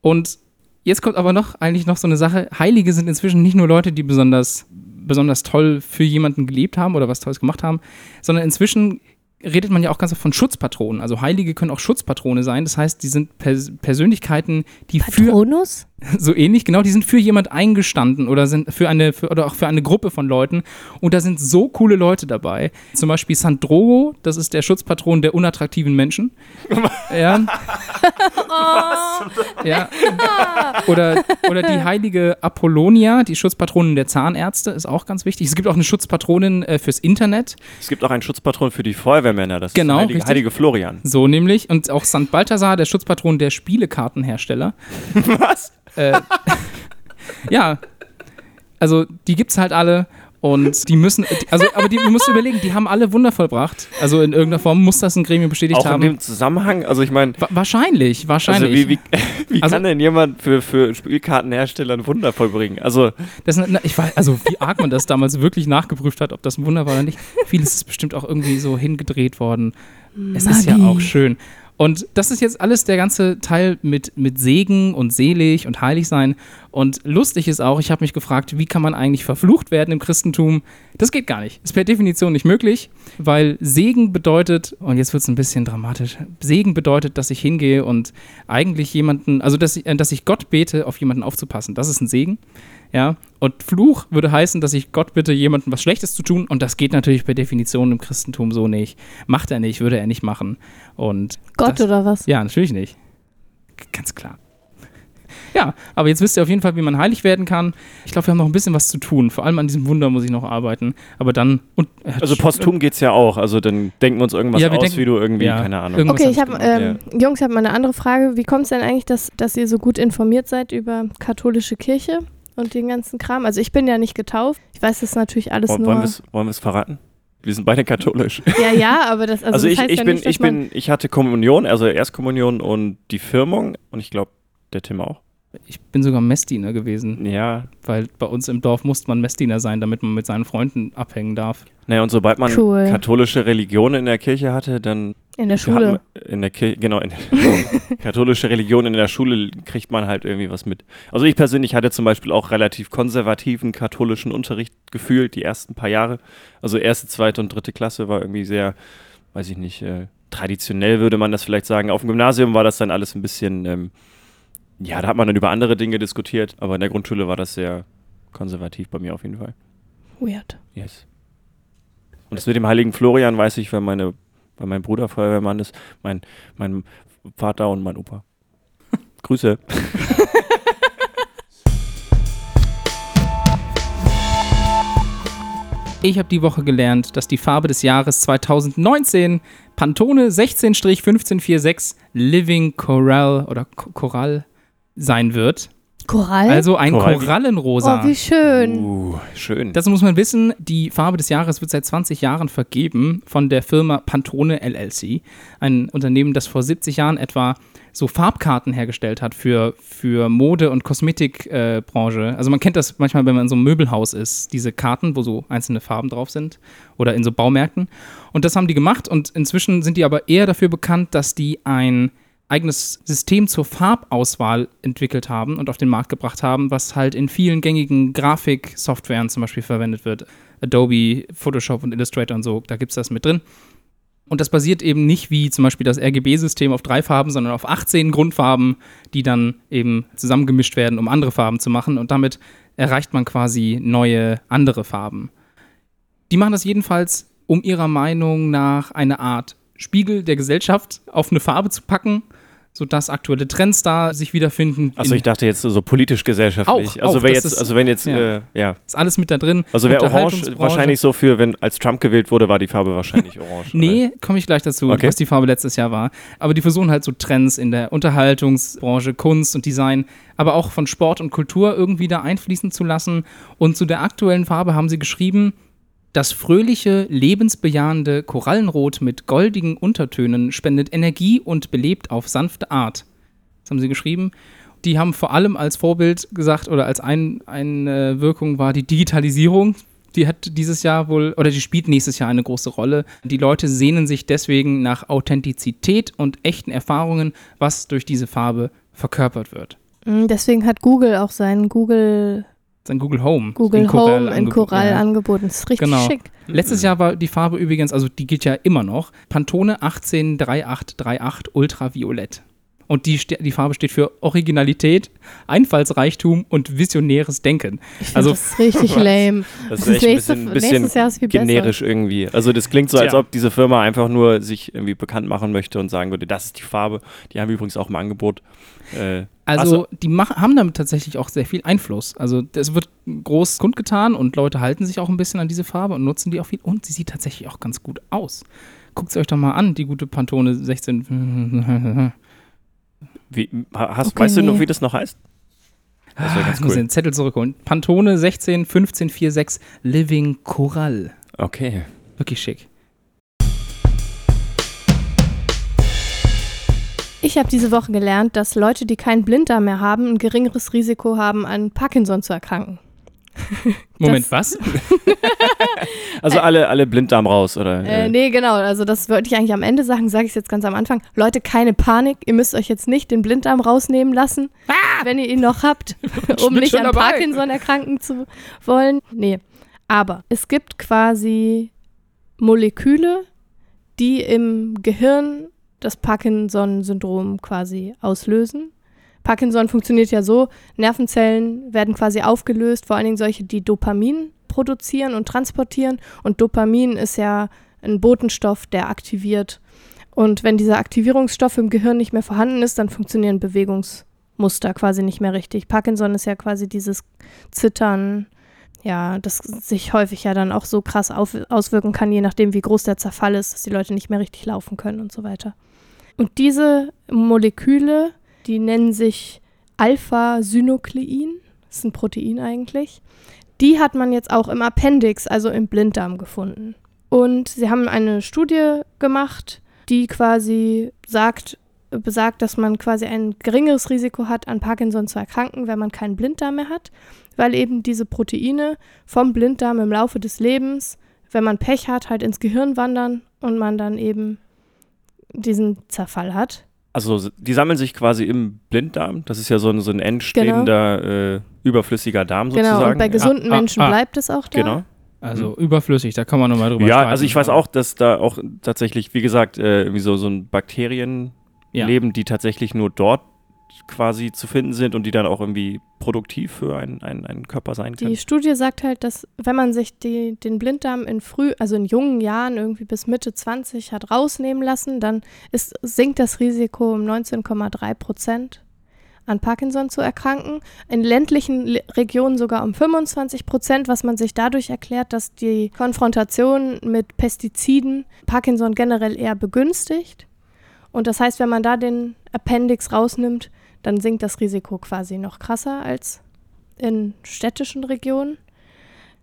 A: Und jetzt kommt aber noch eigentlich noch so eine Sache. Heilige sind inzwischen nicht nur Leute, die besonders, besonders toll für jemanden gelebt haben oder was Tolles gemacht haben, sondern inzwischen redet man ja auch ganz oft von Schutzpatronen. Also Heilige können auch Schutzpatrone sein. Das heißt, die sind Pers Persönlichkeiten, die für
B: Patronus?
A: So ähnlich, genau, die sind für jemand eingestanden oder sind für eine, für, oder auch für eine Gruppe von Leuten. Und da sind so coole Leute dabei. Zum Beispiel Sandrogo, das ist der Schutzpatron der unattraktiven Menschen. ja. ja. Oder, oder die heilige Apollonia, die Schutzpatronin der Zahnärzte, ist auch ganz wichtig. Es gibt auch eine Schutzpatronin äh, fürs Internet.
C: Es gibt auch einen Schutzpatron für die Feuerwehrmänner, das
A: Genau,
C: ist Heilige,
A: richtig.
C: Heilige Florian.
A: So nämlich. Und auch St. Balthasar, der Schutzpatron der Spielekartenhersteller.
C: Was?
A: Äh, ja, also die gibt's halt alle und die müssen, also aber die, du musst überlegen, die haben alle Wunder vollbracht. Also in irgendeiner Form muss das ein Gremium bestätigt
C: Auch in
A: haben.
C: dem Zusammenhang, also ich meine,
A: Wa wahrscheinlich,
C: also
A: wahrscheinlich.
C: wie, wie, wie
A: Also-
C: kann denn jemand für, für Spielkartenhersteller ein Wunder vollbringen? Also,
A: das, na, ich weiß, also wie arg man das damals wirklich nachgeprüft hat, ob das ein Wunder war oder nicht. Vieles ist bestimmt auch irgendwie so hingedreht worden. Es ist ja auch schön. Und das ist jetzt alles der ganze Teil mit, mit Segen und selig und heilig sein. Und lustig ist auch, ich habe mich gefragt, wie kann man eigentlich verflucht werden im Christentum? Das geht gar nicht. Ist per Definition nicht möglich, weil Segen bedeutet, und jetzt wird es ein bisschen dramatisch, Segen bedeutet, dass ich hingehe und eigentlich jemanden, also dass äh, dass ich Gott bete, auf jemanden aufzupassen. Das ist ein Segen. Ja, und Fluch würde heißen, dass ich Gott bitte, jemandem was Schlechtes zu tun. Und das geht natürlich per Definition im Christentum so nicht. Macht er nicht, würde er nicht machen. Und
B: Gott
A: das,
B: oder was?
A: Ja, natürlich nicht. Ganz klar. Ja, aber jetzt wisst ihr auf jeden Fall, wie man heilig werden kann. Ich glaube, wir haben noch ein bisschen was zu tun. Vor allem an diesem Wunder muss ich noch arbeiten. Aber dann. Und, hat
C: Also posthum geht's ja auch. Also dann denken wir uns irgendwas
A: Ja, wir
C: aus,
A: denken-
C: wie du irgendwie,
A: ja,
C: keine Ahnung.
B: Okay, ich
A: hab
B: habe, ähm, Jungs, ich habe mal eine andere Frage. Wie kommt es denn eigentlich, dass, dass ihr so gut informiert seid über katholische Kirche und den ganzen Kram? Also ich bin ja nicht getauft. Ich weiß das natürlich alles
C: Wollen
B: nur.
C: wir es wollen verraten? Wir sind beide katholisch.
B: Ja, ja, aber das, also
C: Also,
B: das
C: ich,
B: heißt
C: ich
B: ja
C: bin,
B: nicht,
C: ich bin, ich hatte Kommunion, also Erstkommunion und die Firmung und ich glaube, der Tim auch.
A: Ich bin sogar Messdiener gewesen,
C: Ja.
A: weil bei uns im Dorf musste man Messdiener sein, damit man mit seinen Freunden abhängen darf.
C: Naja, und sobald man
B: Cool.
C: katholische Religion in der Kirche hatte, dann
B: in der Schule.
C: in der Kirche, genau, in katholische Religion in der Schule kriegt man halt irgendwie was mit. Also ich persönlich hatte zum Beispiel auch relativ konservativen katholischen Unterricht gefühlt, die ersten paar Jahre. Also erste, zweite und dritte Klasse war irgendwie sehr, weiß ich nicht, äh, traditionell würde man das vielleicht sagen. Auf dem Gymnasium war das dann alles ein bisschen, ähm, ja, da hat man dann über andere Dinge diskutiert, aber in der Grundschule war das sehr konservativ bei mir auf jeden Fall.
B: Weird.
C: Yes. Und das mit dem heiligen Florian weiß ich, weil, meine, weil mein Bruder Feuerwehrmann ist, mein, mein Vater und mein Opa. Grüße.
A: Ich habe die Woche gelernt, dass die Farbe des Jahres 2019 Pantone 16-1546 Living Coral oder Korall sein wird.
B: Korall?
A: Also ein
C: Korall.
A: Korallenrosa.
B: oh, wie schön.
C: Uh, schön.
A: Das muss man wissen, die Farbe des Jahres wird seit 20 Jahren vergeben von der Firma Pantone LLC, ein Unternehmen, das vor 70 Jahren etwa so Farbkarten hergestellt hat für, für Mode- und Kosmetikbranche. Äh, also man kennt das manchmal, wenn man in so einem Möbelhaus ist, diese Karten, wo so einzelne Farben drauf sind oder in so Baumärkten. Und das haben die gemacht und inzwischen sind die aber eher dafür bekannt, dass die ein eigenes System zur Farbauswahl entwickelt haben und auf den Markt gebracht haben, was halt in vielen gängigen Grafiksoftwaren zum Beispiel verwendet wird. Adobe, Photoshop und Illustrator und so, da gibt es das mit drin. Und das basiert eben nicht wie zum Beispiel das RGB-System auf drei Farben, sondern auf 18 Grundfarben, die dann eben zusammengemischt werden, um andere Farben zu machen. Und damit erreicht man quasi neue, andere Farben. Die machen das jedenfalls, um ihrer Meinung nach eine Art Spiegel der Gesellschaft auf eine Farbe zu packen, sodass aktuelle Trends da sich wiederfinden.
C: Achso,
A: In-
C: ich dachte jetzt so politisch-gesellschaftlich.
A: Auch,
C: also
A: auch,
C: wer jetzt,
A: ist-
C: also wenn jetzt,
A: ja.
C: äh, ja.
A: ist alles mit da drin.
C: Also wäre orange wahrscheinlich so für, wenn als Trump gewählt wurde, war die Farbe wahrscheinlich orange.
A: Nee, komme ich gleich dazu,
C: Okay.
A: was die Farbe letztes Jahr war. Aber die versuchen halt so Trends in der Unterhaltungsbranche, Kunst und Design, aber auch von Sport und Kultur irgendwie da einfließen zu lassen. Und zu der aktuellen Farbe haben sie geschrieben, das fröhliche, lebensbejahende Korallenrot mit goldigen Untertönen spendet Energie und belebt auf sanfte Art. Das haben sie geschrieben. Die haben vor allem als Vorbild gesagt oder als ein, eine Wirkung war die Digitalisierung. Die hat dieses Jahr wohl, oder die spielt nächstes Jahr eine große Rolle. Die Leute sehnen sich deswegen nach Authentizität und echten Erfahrungen, was durch diese Farbe verkörpert wird.
B: Mm, Deswegen hat Google auch seinen Google,
A: Sein Google Home.
B: Google
A: in Korall
B: Home in
A: angeboten.
B: Korall
A: Ja.
B: angeboten. Das ist richtig
A: Genau.
B: schick.
A: Letztes Jahr war die Farbe übrigens, also die gilt ja immer noch, Pantone 183838 Ultraviolett. Und die, die Farbe steht für Originalität, Einfallsreichtum und visionäres Denken.
B: Ich
A: Also-
B: das richtig lame.
C: Das ist
B: Das
C: echt ein bisschen,
B: nächstes
C: bisschen
B: Jahr ist viel besser.
C: generisch irgendwie. Also das klingt so, als
A: Tja.
C: ob diese Firma einfach nur sich irgendwie bekannt machen möchte und sagen würde, das ist die Farbe. Die haben wir übrigens auch im Angebot. Äh,
A: Also die mach, haben damit tatsächlich auch sehr viel Einfluss. Also das wird groß kundgetan und Leute halten sich auch ein bisschen an diese Farbe und nutzen die auch viel. Und sie sieht tatsächlich auch ganz gut aus. Guckt sie euch doch mal an, die gute Pantone 16.
C: wie, ha- hast,
B: Okay,
C: weißt du noch, wie das noch heißt? Das
A: Ah,
C: ganz
A: ich muss
C: cool.
A: den Zettel zurückholen. Pantone 16 1546 Living Coral.
C: Okay.
A: Wirklich schick.
B: Ich habe diese Woche gelernt, dass Leute, die keinen Blinddarm mehr haben, ein geringeres Risiko haben, an Parkinson zu erkranken.
A: Moment, was?
C: Also alle, alle Blinddarm raus, oder?
B: Äh, nee, genau. Also das wollte ich eigentlich am Ende sagen, sage ich es jetzt ganz am Anfang. Leute, keine Panik. Ihr müsst euch jetzt nicht den Blinddarm rausnehmen lassen, wenn ihr ihn noch habt, um nicht an
A: dabei.
B: Parkinson erkranken zu wollen. Nee. Aber es gibt quasi Moleküle, die im Gehirn das Parkinson-Syndrom quasi auslösen. Parkinson funktioniert ja so, Nervenzellen werden quasi aufgelöst, vor allen Dingen solche, die Dopamin produzieren und transportieren. Und Dopamin ist ja ein Botenstoff, der aktiviert. Und wenn dieser Aktivierungsstoff im Gehirn nicht mehr vorhanden ist, dann funktionieren Bewegungsmuster quasi nicht mehr richtig. Parkinson ist ja quasi dieses Zittern, ja, das sich häufig ja dann auch so krass auf, auswirken kann, je nachdem, wie groß der Zerfall ist, dass die Leute nicht mehr richtig laufen können und so weiter. Und diese Moleküle, die nennen sich Alpha-Synuklein, das ist ein Protein eigentlich, die hat man jetzt auch im Appendix, also im Blinddarm gefunden. Und sie haben eine Studie gemacht, die quasi sagt, besagt, dass man quasi ein geringeres Risiko hat, an Parkinson zu erkranken, wenn man keinen Blinddarm mehr hat, weil eben diese Proteine vom Blinddarm im Laufe des Lebens, wenn man Pech hat, halt ins Gehirn wandern und man dann eben diesen Zerfall hat.
C: Also die sammeln sich quasi im Blinddarm. Das ist ja so ein, so ein endstehender, äh, überflüssiger Darm sozusagen.
B: Genau, und bei gesunden
A: Ah, ah,
B: Menschen
A: ah.
B: bleibt es auch da.
C: Genau.
A: Also überflüssig, da kann man nochmal drüber
C: Ja,
A: streiten.
C: also ich weiß auch, dass da auch tatsächlich, wie gesagt, äh, irgendwie so, so ein Bakterien
A: Ja.
C: leben, die tatsächlich nur dort quasi zu finden sind und die dann auch irgendwie produktiv für einen, einen, einen Körper sein können.
B: Die Studie sagt halt, dass wenn man sich die, den Blinddarm in früh, also in jungen Jahren irgendwie bis Mitte 20 hat rausnehmen lassen, dann ist, sinkt das Risiko um 19,3 Prozent an Parkinson zu erkranken. In ländlichen Regionen sogar um 25 Prozent, was man sich dadurch erklärt, dass die Konfrontation mit Pestiziden Parkinson generell eher begünstigt. Und das heißt, wenn man da den Appendix rausnimmt, dann sinkt das Risiko quasi noch krasser als in städtischen Regionen.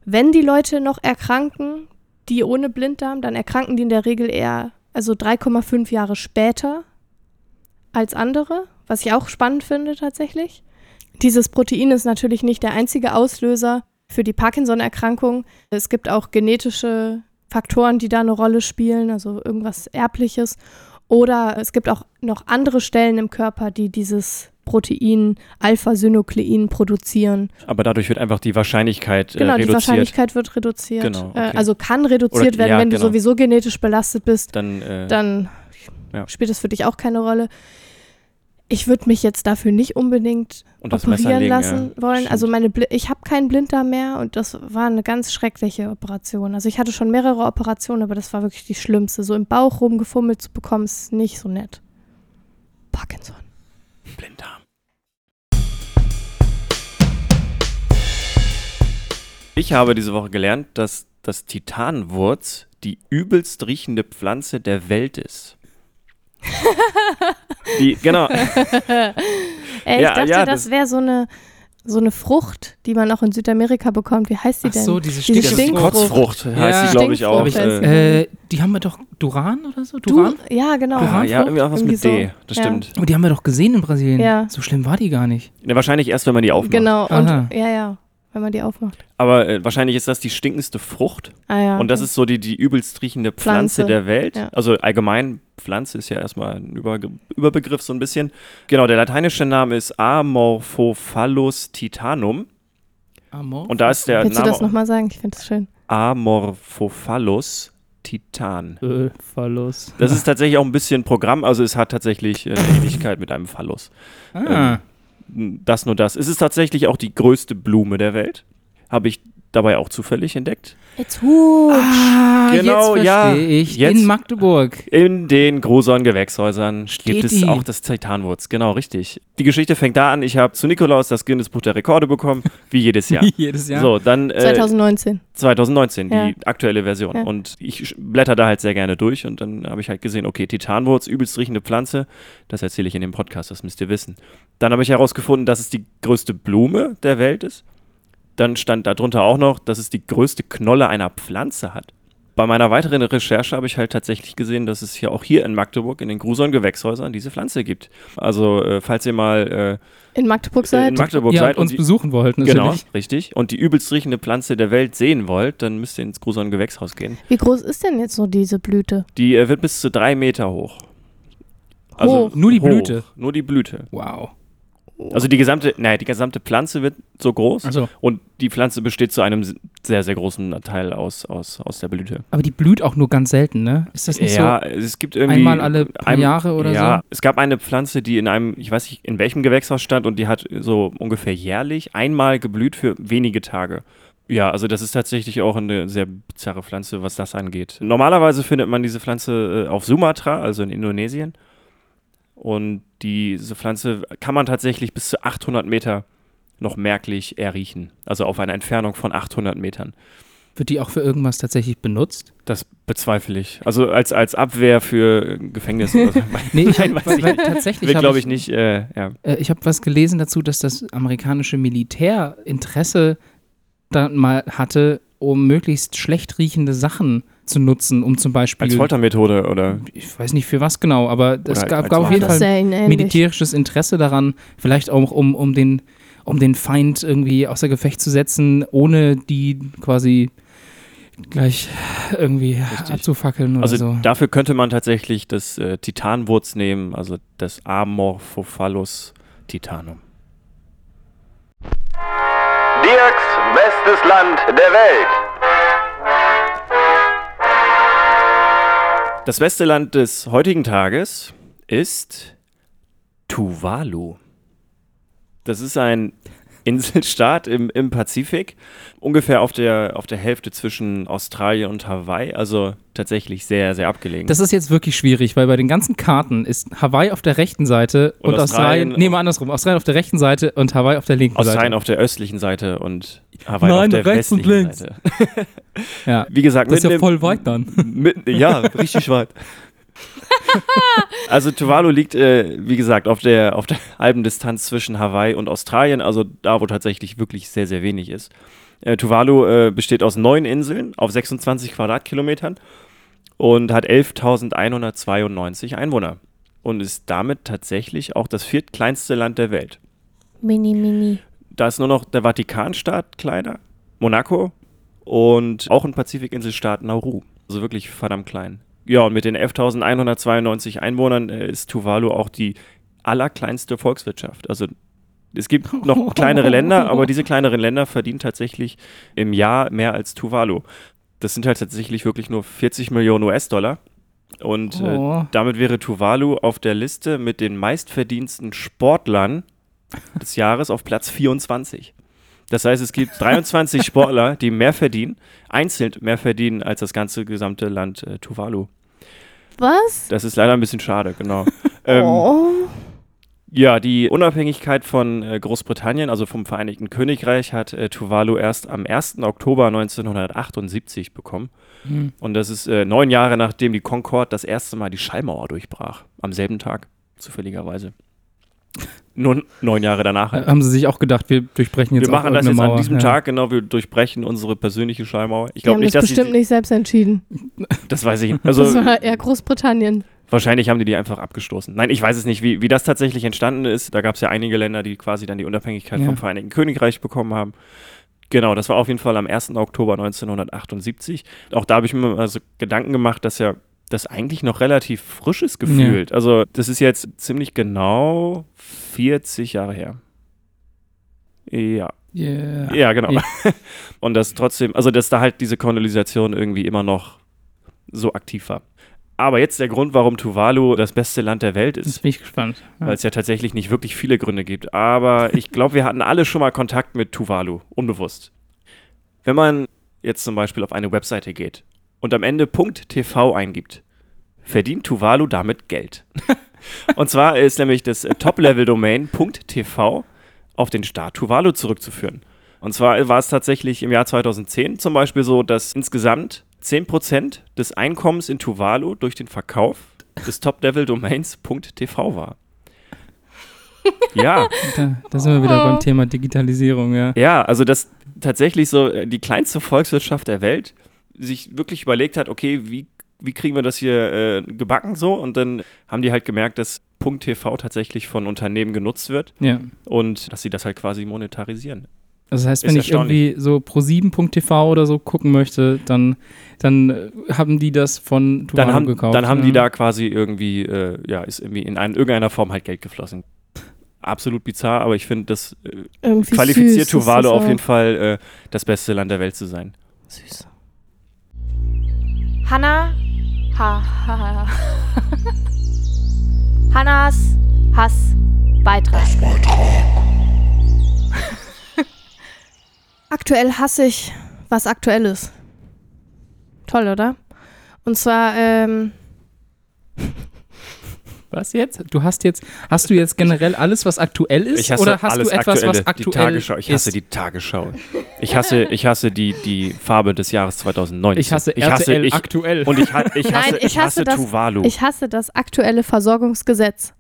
B: Wenn die Leute noch erkranken, die ohne Blinddarm, dann erkranken die in der Regel eher, also 3,5 Jahre später als andere, was ich auch spannend finde tatsächlich. Dieses Protein ist natürlich nicht der einzige Auslöser für die Parkinson-Erkrankung. Es gibt auch genetische Faktoren, die da eine Rolle spielen, also irgendwas Erbliches. Oder es gibt auch noch andere Stellen im Körper, die dieses Protein Alpha-Synuklein produzieren.
C: Aber dadurch wird einfach die Wahrscheinlichkeit äh,
B: Genau, die
C: reduziert.
B: Wahrscheinlichkeit wird reduziert.
C: Genau,
B: äh,
C: okay.
B: also kann reduziert
C: Oder-
B: werden,
C: ja,
B: wenn du
C: genau.
B: sowieso genetisch belastet bist,
C: Dann, äh,
B: dann
C: Ja.
B: spielt es für dich auch keine Rolle. Ich würde mich jetzt dafür nicht unbedingt operieren
C: legen,
B: lassen
C: ja,
B: wollen.
C: stimmt.
B: Also meine Bli ich habe keinen Blinddarm mehr und das war eine ganz schreckliche Operation. Also ich hatte schon mehrere Operationen, aber das war wirklich die schlimmste. So im Bauch rumgefummelt zu bekommen, ist nicht so nett. Parkinson.
C: Blinddarm. Ich habe diese Woche gelernt, dass das Titanwurz die übelst riechende Pflanze der Welt ist. die, genau.
B: Ey, ich
C: Ja,
B: dachte,
C: ja,
B: das,
C: das-
B: wäre so eine, so eine Frucht, die man auch in Südamerika bekommt. Wie heißt die
A: Ach
B: denn?
A: so, diese
B: Diese
A: Stinkefrucht.
B: Stinkfrucht.
C: Kotzfrucht heißt
A: Ja.
C: sie, glaube ich, auch. Äh,
A: Äh, die haben wir doch Duran oder so?
B: Du,
A: Duran?
B: ja, genau.
C: ah,
A: Duranfrucht?
C: ja, irgendwie auch was
B: Irgendwie
C: mit D,
B: so.
C: das
B: Ja.
C: stimmt.
A: Aber die haben wir doch gesehen in Brasilien.
B: Ja.
A: So schlimm war die gar nicht.
C: Ja, wahrscheinlich erst, wenn man die aufmacht.
B: Genau, und ja, ja, wenn man die aufmacht.
C: Aber äh, wahrscheinlich ist das die stinkendste Frucht.
B: Ah ja.
C: Und das
B: okay.
C: ist so die, die übelst riechende Pflanze,
B: Pflanze,
C: der Welt.
B: ja.
C: Also allgemein, Pflanze ist ja erstmal ein Über Überbegriff so ein bisschen. Genau, der lateinische Name ist Amorphophallus titanum.
A: Amor?
C: Und da ist der
B: Willst du
C: Name
B: das nochmal sagen? Ich finde das schön.
C: Amorphophallus titan.
A: Äh, Verlust.
C: Das ist tatsächlich auch ein bisschen Programm, also es hat tatsächlich äh, eine Ähnlichkeit mit einem Phallus.
A: Ah.
C: Das nur das. Es ist tatsächlich auch die größte Blume der Welt. Habe ich dabei auch zufällig entdeckt.
B: Jetzt huch.
A: Ah,
C: Genau,
A: jetzt
C: ja,
A: verstehe ich.
C: jetzt-
A: In Magdeburg.
C: In den Gruson Gewächshäusern
A: Steht
C: gibt es
A: die?
C: auch das Titanwurz. Genau, richtig. Die Geschichte fängt da an. Ich habe zu Nikolaus das Guinness Buch der Rekorde bekommen, wie jedes Jahr.
A: Jedes Jahr.
C: So, dann äh,
B: 2019.
C: 2019,
B: Ja.
C: die aktuelle Version.
B: Ja.
C: Und ich blätter da halt sehr gerne durch und dann habe ich halt gesehen, okay, Titanwurz, übelst riechende Pflanze. Das erzähle ich in dem Podcast, das müsst ihr wissen. Dann habe ich herausgefunden, dass es die größte Blume der Welt ist. Dann stand darunter auch noch, dass es die größte Knolle einer Pflanze hat. bei meiner weiteren Recherche habe ich halt tatsächlich gesehen, dass es hier auch hier in Magdeburg in den Grusern Gewächshäusern diese Pflanze gibt. Also äh, falls ihr mal
B: In Magdeburg
C: äh,
B: seid?
C: in Magdeburg
A: ja,
C: seid
A: und uns
C: die-
A: besuchen wollten.
C: genau,
A: natürlich.
C: richtig, und die übelst riechende Pflanze der Welt sehen wollt, dann müsst ihr ins Grusern Gewächshaus gehen.
B: Wie groß ist denn jetzt so diese Blüte?
C: Die äh, wird bis zu drei Meter hoch. Also
B: Hoch.
A: Nur die
C: hoch.
A: Blüte.
C: Nur die Blüte.
A: Wow.
C: Also die gesamte, naja, die gesamte Pflanze wird so groß
A: Also,
C: und die Pflanze besteht zu einem sehr, sehr großen Teil aus, aus, aus der Blüte.
A: aber die blüht auch nur ganz selten, ne? Ist das nicht
C: ja, es gibt
A: so
C: irgendwie.
A: einmal alle paar
C: ein-
A: Jahre oder
C: ja,
A: so?
C: es gab eine Pflanze, die in einem, ich weiß nicht, in welchem Gewächshaus stand und die hat so ungefähr jährlich einmal geblüht für wenige Tage. Ja, also das ist tatsächlich auch eine sehr bizarre Pflanze, was das angeht. Normalerweise findet man diese Pflanze äh, auf Sumatra, also in Indonesien. Und diese Pflanze kann man tatsächlich bis zu 800 Meter noch merklich erriechen. Also auf einer Entfernung von 800 Metern.
A: Wird die auch für irgendwas tatsächlich benutzt?
C: Das bezweifle ich. Also als, als Abwehr für äh, Gefängnis oder so.
A: Nee, ich
C: weiß ich nicht.
A: tatsächlich hab
C: glaube ich, nicht. Äh, ja.
A: Äh, ich habe was gelesen dazu, dass das amerikanische Militär Interesse da mal hatte, um möglichst schlecht riechende Sachen zu nutzen, um zum Beispiel,
C: Als Foltermethode oder.
A: ich weiß nicht für was genau, aber es gab,
C: als
A: gab auf jeden Fall
B: ja
A: militärisches Interesse daran, vielleicht auch um, um, den, um den Feind irgendwie außer Gefecht zu setzen, ohne die quasi gleich irgendwie
C: Richtig.
A: abzufackeln oder
C: Also
A: so.
C: dafür könnte man tatsächlich das äh, Titanwurz nehmen, also das Amorphophallus titanum.
D: Dirks bestes Land der Welt.
C: Das beste Land des heutigen Tages ist Tuvalu. Das ist ein Inselstaat im, im Pazifik, ungefähr auf der, auf der Hälfte zwischen Australien und Hawaii, also tatsächlich sehr, sehr abgelegen.
A: Das ist jetzt wirklich schwierig, weil bei den ganzen Karten ist Hawaii auf der rechten Seite und,
C: Und
A: Australien,
C: Australien-
A: nee, mal andersrum, Australien auf der rechten Seite und Hawaii auf der linken
C: Australien
A: Seite.
C: auf der östlichen Seite und Hawaii
A: Nein,
C: auf der
A: rechts und
C: westlichen
A: links.
C: Seite.
A: Ja.
C: Wie gesagt,
A: Das ist ja voll weit dann.
C: Mitten, ja, richtig weit. also Tuvalu liegt, äh, wie gesagt, auf der, auf der halben Distanz zwischen Hawaii und Australien, also da, wo tatsächlich wirklich sehr, sehr wenig ist. Äh, Tuvalu äh, besteht aus neun Inseln auf 26 Quadratkilometern und hat 11.192 Einwohner und ist damit tatsächlich auch das viertkleinste Land der Welt.
B: Mini, mini.
C: Da ist nur noch der Vatikanstaat kleiner, Monaco und auch ein Pazifikinselstaat Nauru. Also wirklich verdammt klein. Ja, und mit den 11.192 Einwohnern äh, ist Tuvalu auch die allerkleinste Volkswirtschaft. Also es gibt noch kleinere Länder, aber diese kleineren Länder verdienen tatsächlich im Jahr mehr als Tuvalu. Das sind halt tatsächlich wirklich nur 40 Millionen US-Dollar. Und äh,
A: Oh.
C: damit wäre Tuvalu auf der Liste mit den meistverdiensten Sportlern des Jahres auf Platz 24. Das heißt, es gibt 23 Sportler, die mehr verdienen, einzeln mehr verdienen als das ganze gesamte Land äh, Tuvalu.
B: Was?
C: Das ist leider ein bisschen schade, genau. ähm,
B: oh.
C: ja, die Unabhängigkeit von äh, Großbritannien, also vom Vereinigten Königreich, hat äh, Tuvalu erst am 1. Oktober 1978 bekommen.
A: Hm.
C: Und das ist äh, neun Jahre nachdem die Concorde das erste Mal die Schallmauer durchbrach. Am selben Tag, zufälligerweise. Nur neun Jahre danach.
A: Äh, Haben sie sich auch gedacht, wir durchbrechen jetzt
C: wir
A: auch
C: machen das jetzt an
A: Mauer.
C: diesem
A: ja.
C: Tag, genau, wir durchbrechen unsere persönliche Schallmauer. Ich
B: Die
C: glaube
B: haben
C: nicht,
B: das
C: dass
B: bestimmt
C: sie,
B: nicht selbst entschieden.
C: das weiß ich nicht.
B: das
C: Also
B: war eher Großbritannien.
C: wahrscheinlich haben die die einfach abgestoßen. Nein, ich weiß es nicht, wie, wie das tatsächlich entstanden ist. Da gab es ja einige Länder, die quasi dann die Unabhängigkeit
A: Ja.
C: vom Vereinigten Königreich bekommen haben. Genau, das war auf jeden Fall am 1. Oktober 1978. Auch da habe ich mir mal so Gedanken gemacht, dass ja das eigentlich noch relativ frisch ist gefühlt. Also das ist jetzt ziemlich genau 40 Jahre her. Ja.
A: Yeah.
C: Ja, genau.
A: Ja.
C: Und dass trotzdem, also dass da halt diese Kolonisation irgendwie immer noch so aktiv war. Aber jetzt der Grund, warum Tuvalu das beste Land der Welt ist,
A: bin ich gespannt. Ja.
C: weil es ja tatsächlich nicht wirklich viele Gründe gibt. Aber ich glaube, wir hatten alle schon mal Kontakt mit Tuvalu, unbewusst. Wenn man jetzt zum Beispiel auf eine Webseite geht und am Ende .tv eingibt, verdient Tuvalu damit Geld. und zwar ist nämlich das äh, Top-Level-Domain .tv auf den Staat Tuvalu zurückzuführen. Und zwar war es tatsächlich im Jahr 2010 zum Beispiel so, dass insgesamt 10% des Einkommens in Tuvalu durch den Verkauf des Top-Level-Domains.tv war. Ja,
A: Da, da sind wir wieder beim Thema Digitalisierung, ja.
C: ja, also das tatsächlich so äh, die kleinste Volkswirtschaft der Welt sich wirklich überlegt hat, okay, wie, wie kriegen wir das hier äh, gebacken so? Und dann haben die halt gemerkt, dass .tv tatsächlich von Unternehmen genutzt wird
A: Ja.
C: und dass sie das halt quasi monetarisieren.
A: Also das heißt, wenn ich irgendwie so pro7.tv oder so gucken möchte, dann, dann äh, haben die das von Tuvalu
C: Dann haben,
A: gekauft.
C: dann haben
A: ja.
C: die da quasi irgendwie, äh, ja, ist irgendwie in ein, irgendeiner Form halt Geld geflossen. Absolut bizarr, aber ich finde, das äh, qualifiziert
B: süß
C: Tuvalu
B: das
C: auf jeden Fall äh, das beste Land der Welt zu sein.
B: Süß.
E: Hanna. Ha, ha, ha. Hannas Hassbeitrag.
B: Aktuell hasse ich was Aktuelles. Toll, oder? Und zwar, ähm,
A: Was jetzt? Du hast jetzt, hast du jetzt generell alles, was aktuell ist?
C: Ich hasse
A: oder hast
C: alles
A: du etwas,
C: Aktuelle,
A: was
C: die
A: aktuell
C: Tagesschau. Ich hasse
A: ist?
C: die Tagesschau. Ich hasse, ich hasse die, die Farbe des Jahres 2019.
A: Ich hasse
C: ich hasse,
A: RTL
C: ich,
A: aktuell.
C: Und ich, ha- ich hasse,
B: Nein, ich
C: ich hasse
B: hasse das-
C: Tuvalu.
B: ich hasse das aktuelle Versorgungsgesetz.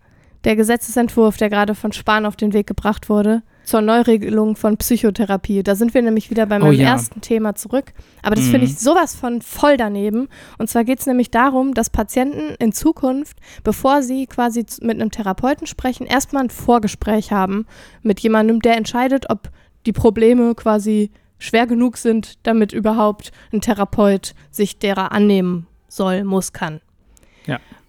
B: Der Gesetzesentwurf, der gerade von Spahn auf den Weg gebracht wurde, zur Neuregelung von Psychotherapie. Da sind wir nämlich wieder bei
A: Oh
B: meinem
A: ja.
B: ersten Thema zurück. Aber das
A: Mhm.
B: finde ich sowas von voll daneben. Und zwar geht es nämlich darum, dass Patienten in Zukunft, bevor sie quasi mit einem Therapeuten sprechen, erstmal ein Vorgespräch haben mit jemandem, der entscheidet, ob die Probleme quasi schwer genug sind, damit überhaupt ein Therapeut sich derer annehmen soll, muss, kann.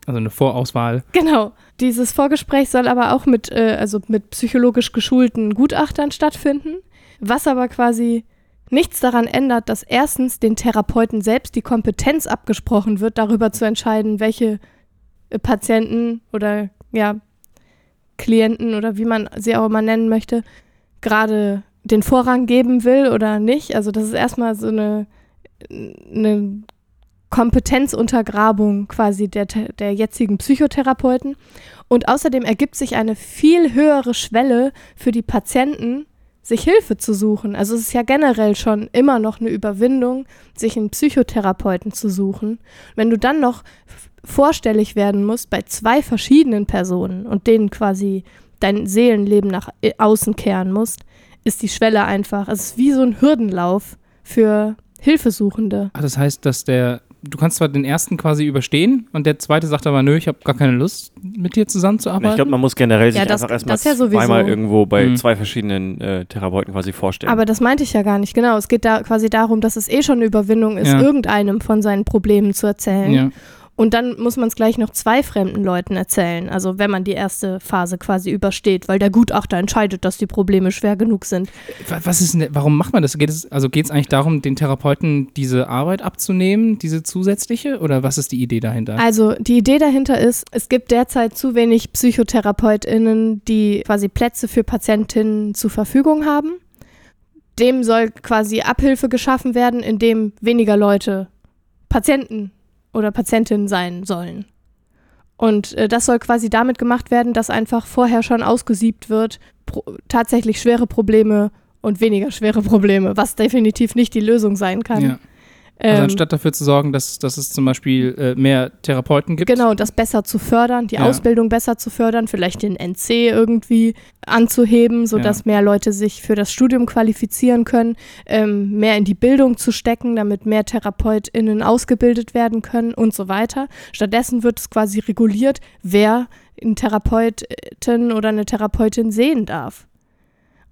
A: Also eine Vorauswahl.
B: Genau. Dieses Vorgespräch soll aber auch mit, äh, also mit psychologisch geschulten Gutachtern stattfinden, was aber quasi nichts daran ändert, dass erstens den Therapeuten selbst die Kompetenz abgesprochen wird, darüber zu entscheiden, welche äh, Patienten oder ja, Klienten oder wie man sie auch immer nennen möchte, gerade den Vorrang geben will oder nicht. Also das ist erstmal so eine, eine Kompetenzuntergrabung quasi der, der jetzigen Psychotherapeuten. Und außerdem ergibt sich eine viel höhere Schwelle für die Patienten, sich Hilfe zu suchen. Also es ist ja generell schon immer noch eine Überwindung, sich einen Psychotherapeuten zu suchen. Wenn du dann noch vorstellig werden musst bei zwei verschiedenen Personen und denen quasi dein Seelenleben nach i- außen kehren musst, ist die Schwelle einfach, es ist wie so ein Hürdenlauf für Hilfesuchende.
A: Ach, das heißt, dass der, du kannst zwar den ersten quasi überstehen und der zweite sagt aber, nö, ich habe gar keine Lust, mit dir zusammenzuarbeiten.
C: ich glaube, man muss generell sich
B: Ja, das-
C: einfach erstmal
B: das ja
C: zweimal irgendwo bei
A: Mhm.
C: zwei verschiedenen äh, Therapeuten quasi vorstellen.
B: Aber das meinte ich ja gar nicht, genau. Es geht da quasi darum, dass es eh schon eine Überwindung ist,
A: Ja.
B: irgendeinem von seinen Problemen zu erzählen.
A: ja.
B: Und dann muss man es gleich noch zwei fremden Leuten erzählen. Also wenn man die erste Phase quasi übersteht, weil der Gutachter entscheidet, dass die Probleme schwer genug sind.
A: Wa- Was ist denn, warum macht man das? Geht es, also geht es eigentlich darum, den Therapeuten diese Arbeit abzunehmen, diese zusätzliche? Oder was ist die Idee dahinter?
B: Also die Idee dahinter ist, es gibt derzeit zu wenig PsychotherapeutInnen, die quasi Plätze für Patientinnen zur Verfügung haben. Dem soll quasi Abhilfe geschaffen werden, indem weniger Leute Patienten oder Patientinnen sein sollen. Und äh, das soll quasi damit gemacht werden, dass einfach vorher schon ausgesiebt wird, tatsächlich schwere Probleme und weniger schwere Probleme, was definitiv nicht die Lösung sein kann.
A: ja. Also
B: Ähm,
A: anstatt dafür zu sorgen, dass, dass es zum Beispiel äh, mehr Therapeuten gibt.
B: Genau, das besser zu fördern, die
A: Ja.
B: Ausbildung besser zu fördern, vielleicht den NC irgendwie anzuheben, sodass
A: Ja.
B: mehr Leute sich für das Studium qualifizieren können, ähm, mehr in die Bildung zu stecken, damit mehr TherapeutInnen ausgebildet werden können und so weiter. Stattdessen wird es quasi reguliert, wer einen Therapeuten oder eine Therapeutin sehen darf.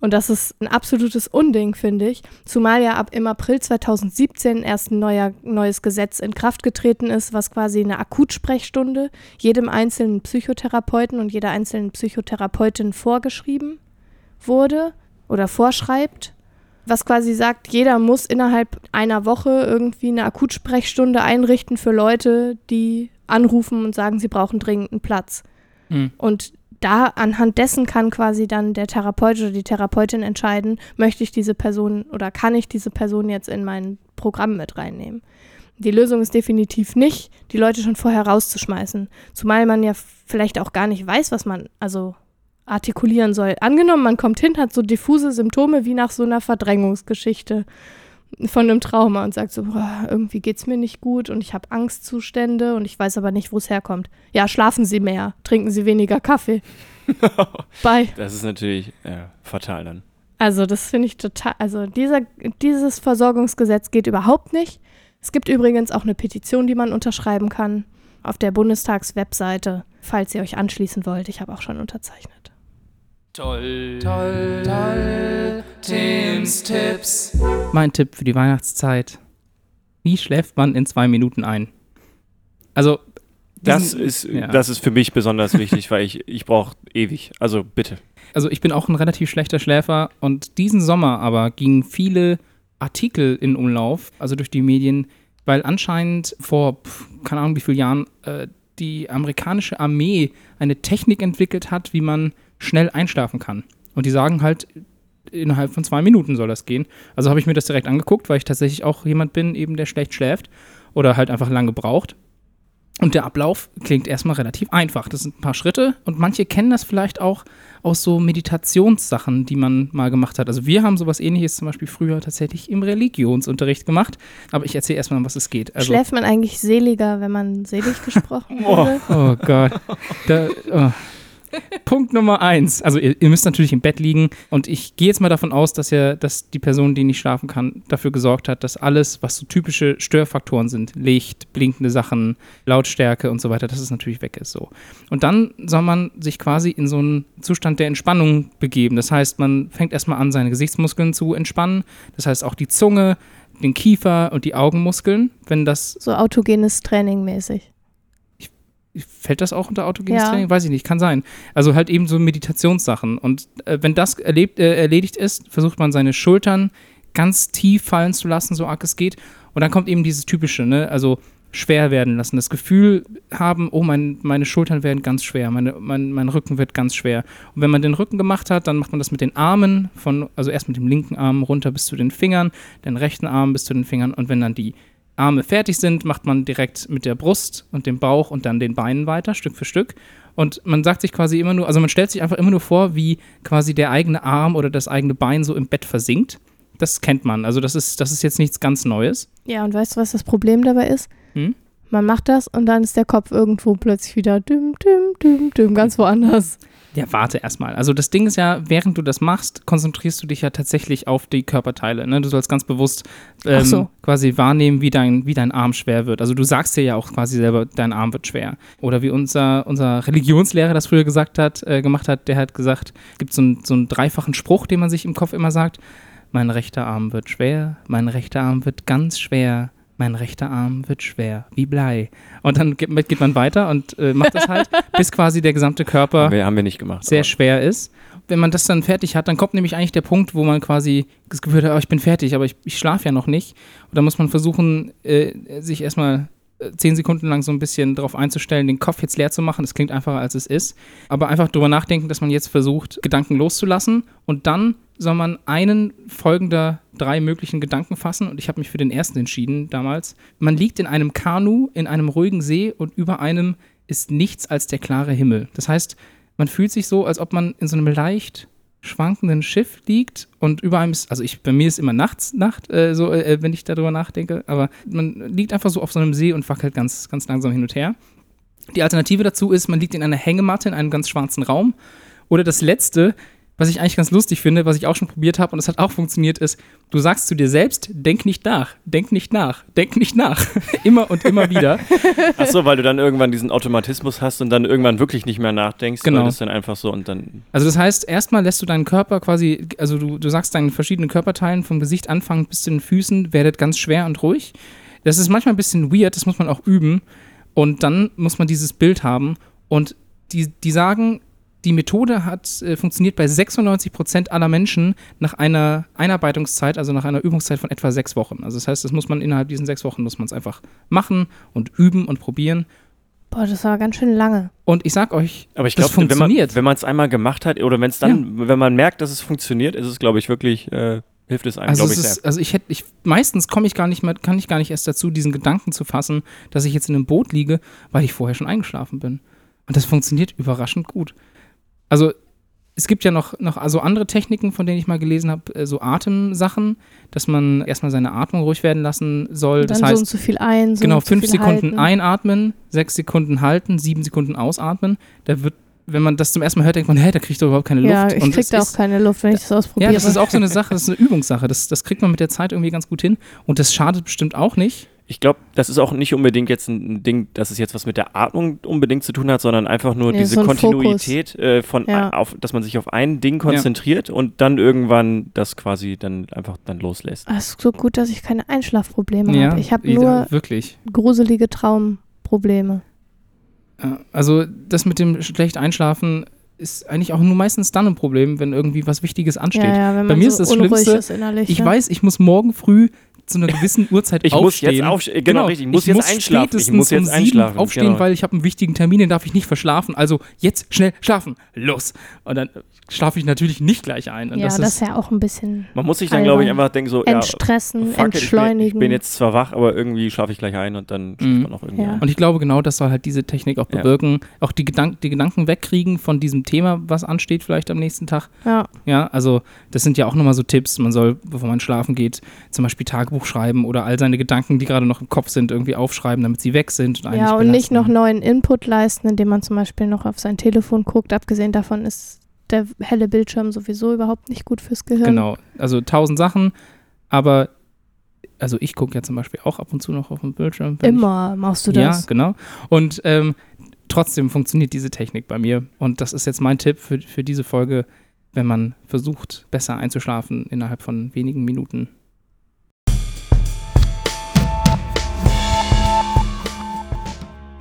B: Und das ist ein absolutes Unding, finde ich. Zumal ja ab im April 2017 erst ein neuer, neues Gesetz in Kraft getreten ist, was quasi eine Akutsprechstunde jedem einzelnen Psychotherapeuten und jeder einzelnen Psychotherapeutin vorgeschrieben wurde oder vorschreibt. Was quasi sagt, jeder muss innerhalb einer Woche irgendwie eine Akutsprechstunde einrichten für Leute, die anrufen und sagen, sie brauchen dringend einen Platz.
A: Hm.
B: Und da anhand dessen kann quasi dann der Therapeut oder die Therapeutin entscheiden, möchte ich diese Person oder kann ich diese Person jetzt in mein Programm mit reinnehmen. Die Lösung ist definitiv nicht, die Leute schon vorher rauszuschmeißen. Zumal man ja vielleicht auch gar nicht weiß, was man also artikulieren soll. Angenommen, man kommt hin, hat so diffuse Symptome wie nach so einer Verdrängungsgeschichte von einem Trauma und sagt so, boah, irgendwie geht's mir nicht gut und ich habe Angstzustände und ich weiß aber nicht, wo es herkommt. Ja, schlafen Sie mehr, trinken Sie weniger Kaffee. Bye.
C: das ist natürlich ja, fatal dann.
B: Also das finde ich total, also dieser, dieses Versorgungsgesetz geht überhaupt nicht. Es gibt übrigens auch eine Petition, die man unterschreiben kann auf der Bundestagswebseite, falls ihr euch anschließen wollt. Ich habe auch schon unterzeichnet.
A: Toll, toll, toll. Tims Tipps. Mein Tipp für die Weihnachtszeit. Wie schläft man in zwei Minuten ein? Also,
C: Das
A: diesen-
C: ist,
A: ja.
C: das ist für mich besonders wichtig, weil ich, ich brauche ewig. Also bitte.
A: also ich bin auch ein relativ schlechter Schläfer und diesen Sommer aber gingen viele Artikel in Umlauf, also durch die Medien, weil anscheinend vor, keine Ahnung wie vielen Jahren, äh, die amerikanische Armee eine Technik entwickelt hat, wie man schnell einschlafen kann. Und die sagen halt, innerhalb von zwei Minuten soll das gehen. Also habe ich mir das direkt angeguckt, weil ich tatsächlich auch jemand bin, eben der schlecht schläft oder halt einfach lange braucht. Und der Ablauf klingt erstmal relativ einfach. Das sind ein paar Schritte und manche kennen das vielleicht auch aus so Meditationssachen, die man mal gemacht hat. Also wir haben sowas ähnliches zum Beispiel früher tatsächlich im Religionsunterricht gemacht. Aber ich erzähle erstmal, um was es geht. Also,
B: Schläft man eigentlich seliger, wenn man selig gesprochen
C: Oh.
B: wurde?
A: Oh Gott. Da, oh. Punkt Nummer eins. Also ihr, ihr müsst natürlich im Bett liegen und ich gehe jetzt mal davon aus, dass ja, dass die Person, die nicht schlafen kann, dafür gesorgt hat, dass alles, was so typische Störfaktoren sind, Licht, blinkende Sachen, Lautstärke und so weiter, dass es natürlich weg ist. So. Und dann soll man sich quasi in so einen Zustand der Entspannung begeben. Das heißt, man fängt erstmal an, seine Gesichtsmuskeln zu entspannen. Das heißt auch die Zunge, den Kiefer und die Augenmuskeln. Wenn das
B: So autogenes Training mäßig.
A: Fällt das auch unter autogenes
B: Ja.
A: Training? Weiß ich nicht, kann sein. Also halt eben so Meditationssachen. Und äh, wenn das erlebt, äh, erledigt ist, versucht man seine Schultern ganz tief fallen zu lassen, so arg es geht. Und dann kommt eben dieses typische, ne? Also schwer werden lassen. Das Gefühl haben, oh, mein, meine Schultern werden ganz schwer, meine, mein, mein Rücken wird ganz schwer. Und wenn man den Rücken gemacht hat, dann macht man das mit den Armen, von, also erst mit dem linken Arm runter bis zu den Fingern, den rechten Arm bis zu den Fingern. Und wenn dann die Arme fertig sind, macht man direkt mit der Brust und dem Bauch und dann den Beinen weiter, Stück für Stück. Und man sagt sich quasi immer nur, also man stellt sich einfach immer nur vor, wie quasi der eigene Arm oder das eigene Bein so im Bett versinkt. Das kennt man. Also das ist, das ist jetzt nichts ganz Neues.
B: Ja, und weißt du, was das Problem dabei ist?
A: Hm?
B: Man macht das und dann ist der Kopf irgendwo plötzlich wieder düm, düm, düm, düm, ganz woanders.
A: Ja, warte erstmal. Also das Ding ist ja, während du das machst, konzentrierst du dich ja tatsächlich auf die Körperteile. Ne? Du sollst ganz bewusst ähm,
B: so.
A: quasi wahrnehmen, wie dein, wie dein Arm schwer wird. Also du sagst dir ja auch quasi selber, dein Arm wird schwer. Oder wie unser, unser Religionslehrer das früher gesagt hat, äh, gemacht hat, der hat gesagt, es gibt so, einen- so einen dreifachen Spruch, den man sich im Kopf immer sagt. Mein rechter Arm wird schwer, mein rechter Arm wird ganz schwer, mein rechter Arm wird schwer, wie Blei. Und dann geht, geht man weiter und äh, macht das halt, bis quasi der gesamte Körper
C: Haben wir, haben wir nicht gemacht.
A: sehr
C: aber-
A: schwer ist. Wenn man das dann fertig hat, dann kommt nämlich eigentlich der Punkt, wo man quasi das Gefühl hat, oh, ich bin fertig, aber ich, ich schlafe ja noch nicht. Und da muss man versuchen, äh, sich erstmal äh, zehn Sekunden lang so ein bisschen darauf einzustellen, den Kopf jetzt leer zu machen. Das klingt einfacher, als es ist. Aber einfach drüber nachdenken, dass man jetzt versucht, Gedanken loszulassen. Und dann soll man einen folgender drei möglichen Gedanken fassen. Und ich habe mich für den ersten entschieden damals. Man liegt in einem Kanu in einem ruhigen See und über einem ist nichts als der klare Himmel. Das heißt, man fühlt sich so, als ob man in so einem leicht schwankenden Schiff liegt und über einem ist, also ich, bei mir ist immer nachts Nacht, äh, so, äh, wenn ich darüber nachdenke, aber man liegt einfach so auf so einem See und wackelt ganz, ganz langsam hin und her. Die Alternative dazu ist, man liegt in einer Hängematte in einem ganz schwarzen Raum. Oder das letzte, was ich eigentlich ganz lustig finde, was ich auch schon probiert habe und es hat auch funktioniert, ist, du sagst zu dir selbst, denk nicht nach, denk nicht nach, denk nicht nach. immer und immer wieder.
C: Ach so, weil du dann irgendwann diesen Automatismus hast und dann irgendwann wirklich nicht mehr nachdenkst.
A: Genau.
C: Weil das dann einfach so und dann.
A: Also das heißt, erstmal lässt du deinen Körper quasi, also du, du sagst deinen verschiedenen Körperteilen vom Gesicht anfangen bis zu den Füßen, werdet ganz schwer und ruhig. Das ist manchmal ein bisschen weird, das muss man auch üben. Und dann muss man dieses Bild haben. Und die, die sagen, die Methode hat äh, funktioniert bei 96% aller Menschen nach einer Einarbeitungszeit, also nach einer Übungszeit von etwa sechs Wochen. Also das heißt, das muss man innerhalb diesen sechs Wochen muss man es einfach machen und üben und probieren.
B: Boah, das war ganz schön lange.
A: Und ich sag euch,
C: Aber ich
A: Das
C: glaube, wenn man
A: funktioniert.
C: wenn man es einmal gemacht hat oder wenn es dann, wenn man merkt, dass es funktioniert, ist es, glaube ich, wirklich, äh, hilft es einem,
A: Also,
C: glaube ich,
A: ist,
C: sehr.
A: also ich hätte, ich, meistens komme ich gar nicht mehr, kann ich gar nicht erst dazu, diesen Gedanken zu fassen, dass ich jetzt in einem Boot liege, weil ich vorher schon eingeschlafen bin. Und das funktioniert überraschend gut. Also es gibt ja noch, noch also andere Techniken, von denen ich mal gelesen habe, äh, so Atemsachen, dass man erstmal seine Atmung ruhig werden lassen soll.
B: Und
A: Das
B: dann
A: heißt,
B: so und so viel ein, so
A: genau,
B: und so
A: fünf Sekunden
B: halten.
A: einatmen, sechs Sekunden halten, sieben Sekunden ausatmen. Da wird wenn man das zum ersten Mal hört, denkt man, hä, da kriegt doch überhaupt keine Luft.
B: Ja, ich
A: Und
B: krieg da auch
A: ist-
B: keine Luft, wenn ich das ausprobiere.
A: Ja, das ist auch so eine Sache, das ist eine Übungssache. Das, das kriegt man mit der Zeit irgendwie ganz gut hin. Und das schadet bestimmt auch nicht.
C: Ich glaube, das ist auch nicht unbedingt jetzt ein Ding, dass es jetzt was mit der Atmung unbedingt zu tun hat, sondern einfach nur
B: Nee,
C: diese
B: so ein
C: Kontinuität, äh, von
B: Ja.
C: auf, dass man sich auf ein Ding konzentriert und dann irgendwann das quasi dann einfach dann loslässt.
B: Ah, Es ist so gut, dass ich keine Einschlafprobleme
A: Ja,
B: habe. Ich habe
A: ja,
B: nur
A: Wirklich.
B: gruselige Traumprobleme.
A: Also, das mit dem schlecht Einschlafen ist eigentlich auch nur meistens dann ein Problem, wenn irgendwie was Wichtiges ansteht.
B: Ja, ja,
A: Bei mir
B: so
A: ist das Schlimmste,
B: ist.
A: Ich
B: ne?
A: weiß, ich muss morgen früh zu einer gewissen Uhrzeit
C: Ich muss
A: aufstehen.
C: jetzt aufstehen, genau, richtig, ich muss jetzt einschlafen, ich
A: spätestens
C: muss jetzt
A: um sieben
C: einschlafen,
A: aufstehen,
C: genau.
A: weil ich habe einen wichtigen Termin, den darf ich nicht verschlafen. Also jetzt schnell schlafen, los. Und dann schlafe ich natürlich nicht gleich ein. Und
B: Ja,
A: das,
B: das,
A: ist,
B: ist ja auch ein bisschen
C: Man muss sich dann, glaube ich, einfach denken so, ja,
B: entstressen,
C: fuck it, ich bin,
B: entschleunigen.
C: ich bin jetzt zwar wach, aber irgendwie schlafe ich gleich ein und dann schläft
A: Mhm.
C: man auch irgendwie
B: Ja.
C: ein.
A: Und ich glaube, genau das soll halt diese Technik auch
C: Ja.
A: bewirken. Auch die, Gedank die Gedanken wegkriegen von diesem Thema, was ansteht, vielleicht am nächsten Tag.
B: ja.
A: Ja, also das sind ja auch nochmal so Tipps. Man soll, bevor man schlafen geht, zum Beispiel Tagebuch schreiben oder all seine Gedanken, die gerade noch im Kopf sind, irgendwie aufschreiben, damit sie weg sind. Und,
B: ja, und nicht noch neuen Input leisten, indem man zum Beispiel noch auf sein Telefon guckt. Abgesehen davon ist der helle Bildschirm sowieso überhaupt nicht gut fürs Gehirn.
A: Genau, also tausend Sachen, aber also ich gucke ja zum Beispiel auch ab und zu noch auf dem Bildschirm.
B: Immer machst du
A: ich, Ja,
B: das.
A: genau. Und ähm, trotzdem funktioniert diese Technik bei mir. Und das ist jetzt mein Tipp für, für diese Folge, wenn man versucht, besser einzuschlafen innerhalb von wenigen Minuten.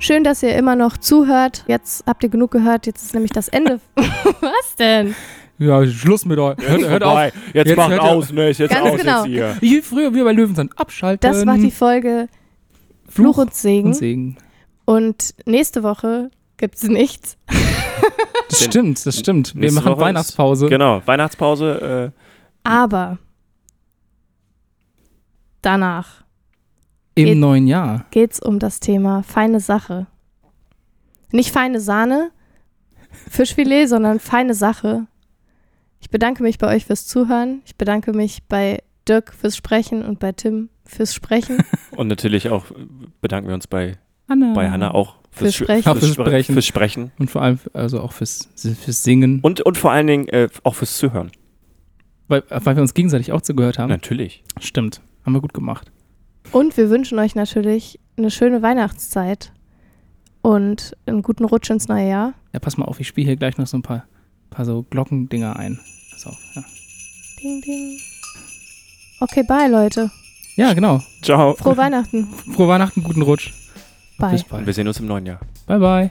B: Schön, dass ihr immer noch zuhört. Jetzt habt ihr genug gehört. Jetzt ist nämlich das Ende. Was denn?
A: Ja, Schluss mit euch. Hört, hört auf.
C: Jetzt,
A: Jetzt
C: macht
A: hört
C: aus, ne? Ist jetzt
B: Ganz
C: aus
B: genau.
C: jetzt hier.
A: Wie früher wir bei Löwenzahn abschalten.
B: Das war die Folge Fluch und Segen.
A: und Segen.
B: Und nächste Woche gibt's nichts.
A: Das stimmt, das stimmt. Wir
C: Nächste
A: machen
C: Woche ist-
A: Weihnachtspause.
C: Genau, Weihnachtspause.
B: Aber danach
A: Im
B: Geht-
A: neuen Jahr.
B: geht's um das Thema feine Sache. Nicht feine Sahne, Fischfilet, sondern feine Sache. Ich bedanke mich bei euch fürs Zuhören. Ich bedanke mich bei Dirk fürs Sprechen und bei Tim fürs Sprechen.
C: Und natürlich auch bedanken wir uns bei,
A: Anna.
C: bei Hanna auch
B: Fürs
C: Sch-
B: Sprechen.
A: Fürs
C: Spre-
A: Sprechen.
C: Fürs Sprechen.
A: Und vor allem also auch fürs, fürs Singen.
C: Und, und vor allen Dingen äh, auch fürs Zuhören.
A: Weil, weil wir uns gegenseitig auch zugehört haben.
C: Natürlich.
A: Stimmt. Haben wir gut gemacht.
B: Und wir wünschen euch natürlich eine schöne Weihnachtszeit und einen guten Rutsch ins neue Jahr.
A: Ja, pass mal auf, ich spiele hier gleich noch so ein paar, paar so Glockendinger ein. Pass auf. Ja,
B: Ding, ding. Okay, bye, Leute.
A: ja genau.
C: Ciao.
B: Frohe Weihnachten.
A: Frohe Weihnachten, guten Rutsch.
B: Bye.
A: Bis
C: Und
A: bald.
C: wir sehen uns im neuen Jahr.
A: Bye, bye.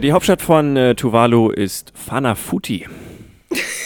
C: Die Hauptstadt von äh, Tuvalu ist Funafuti.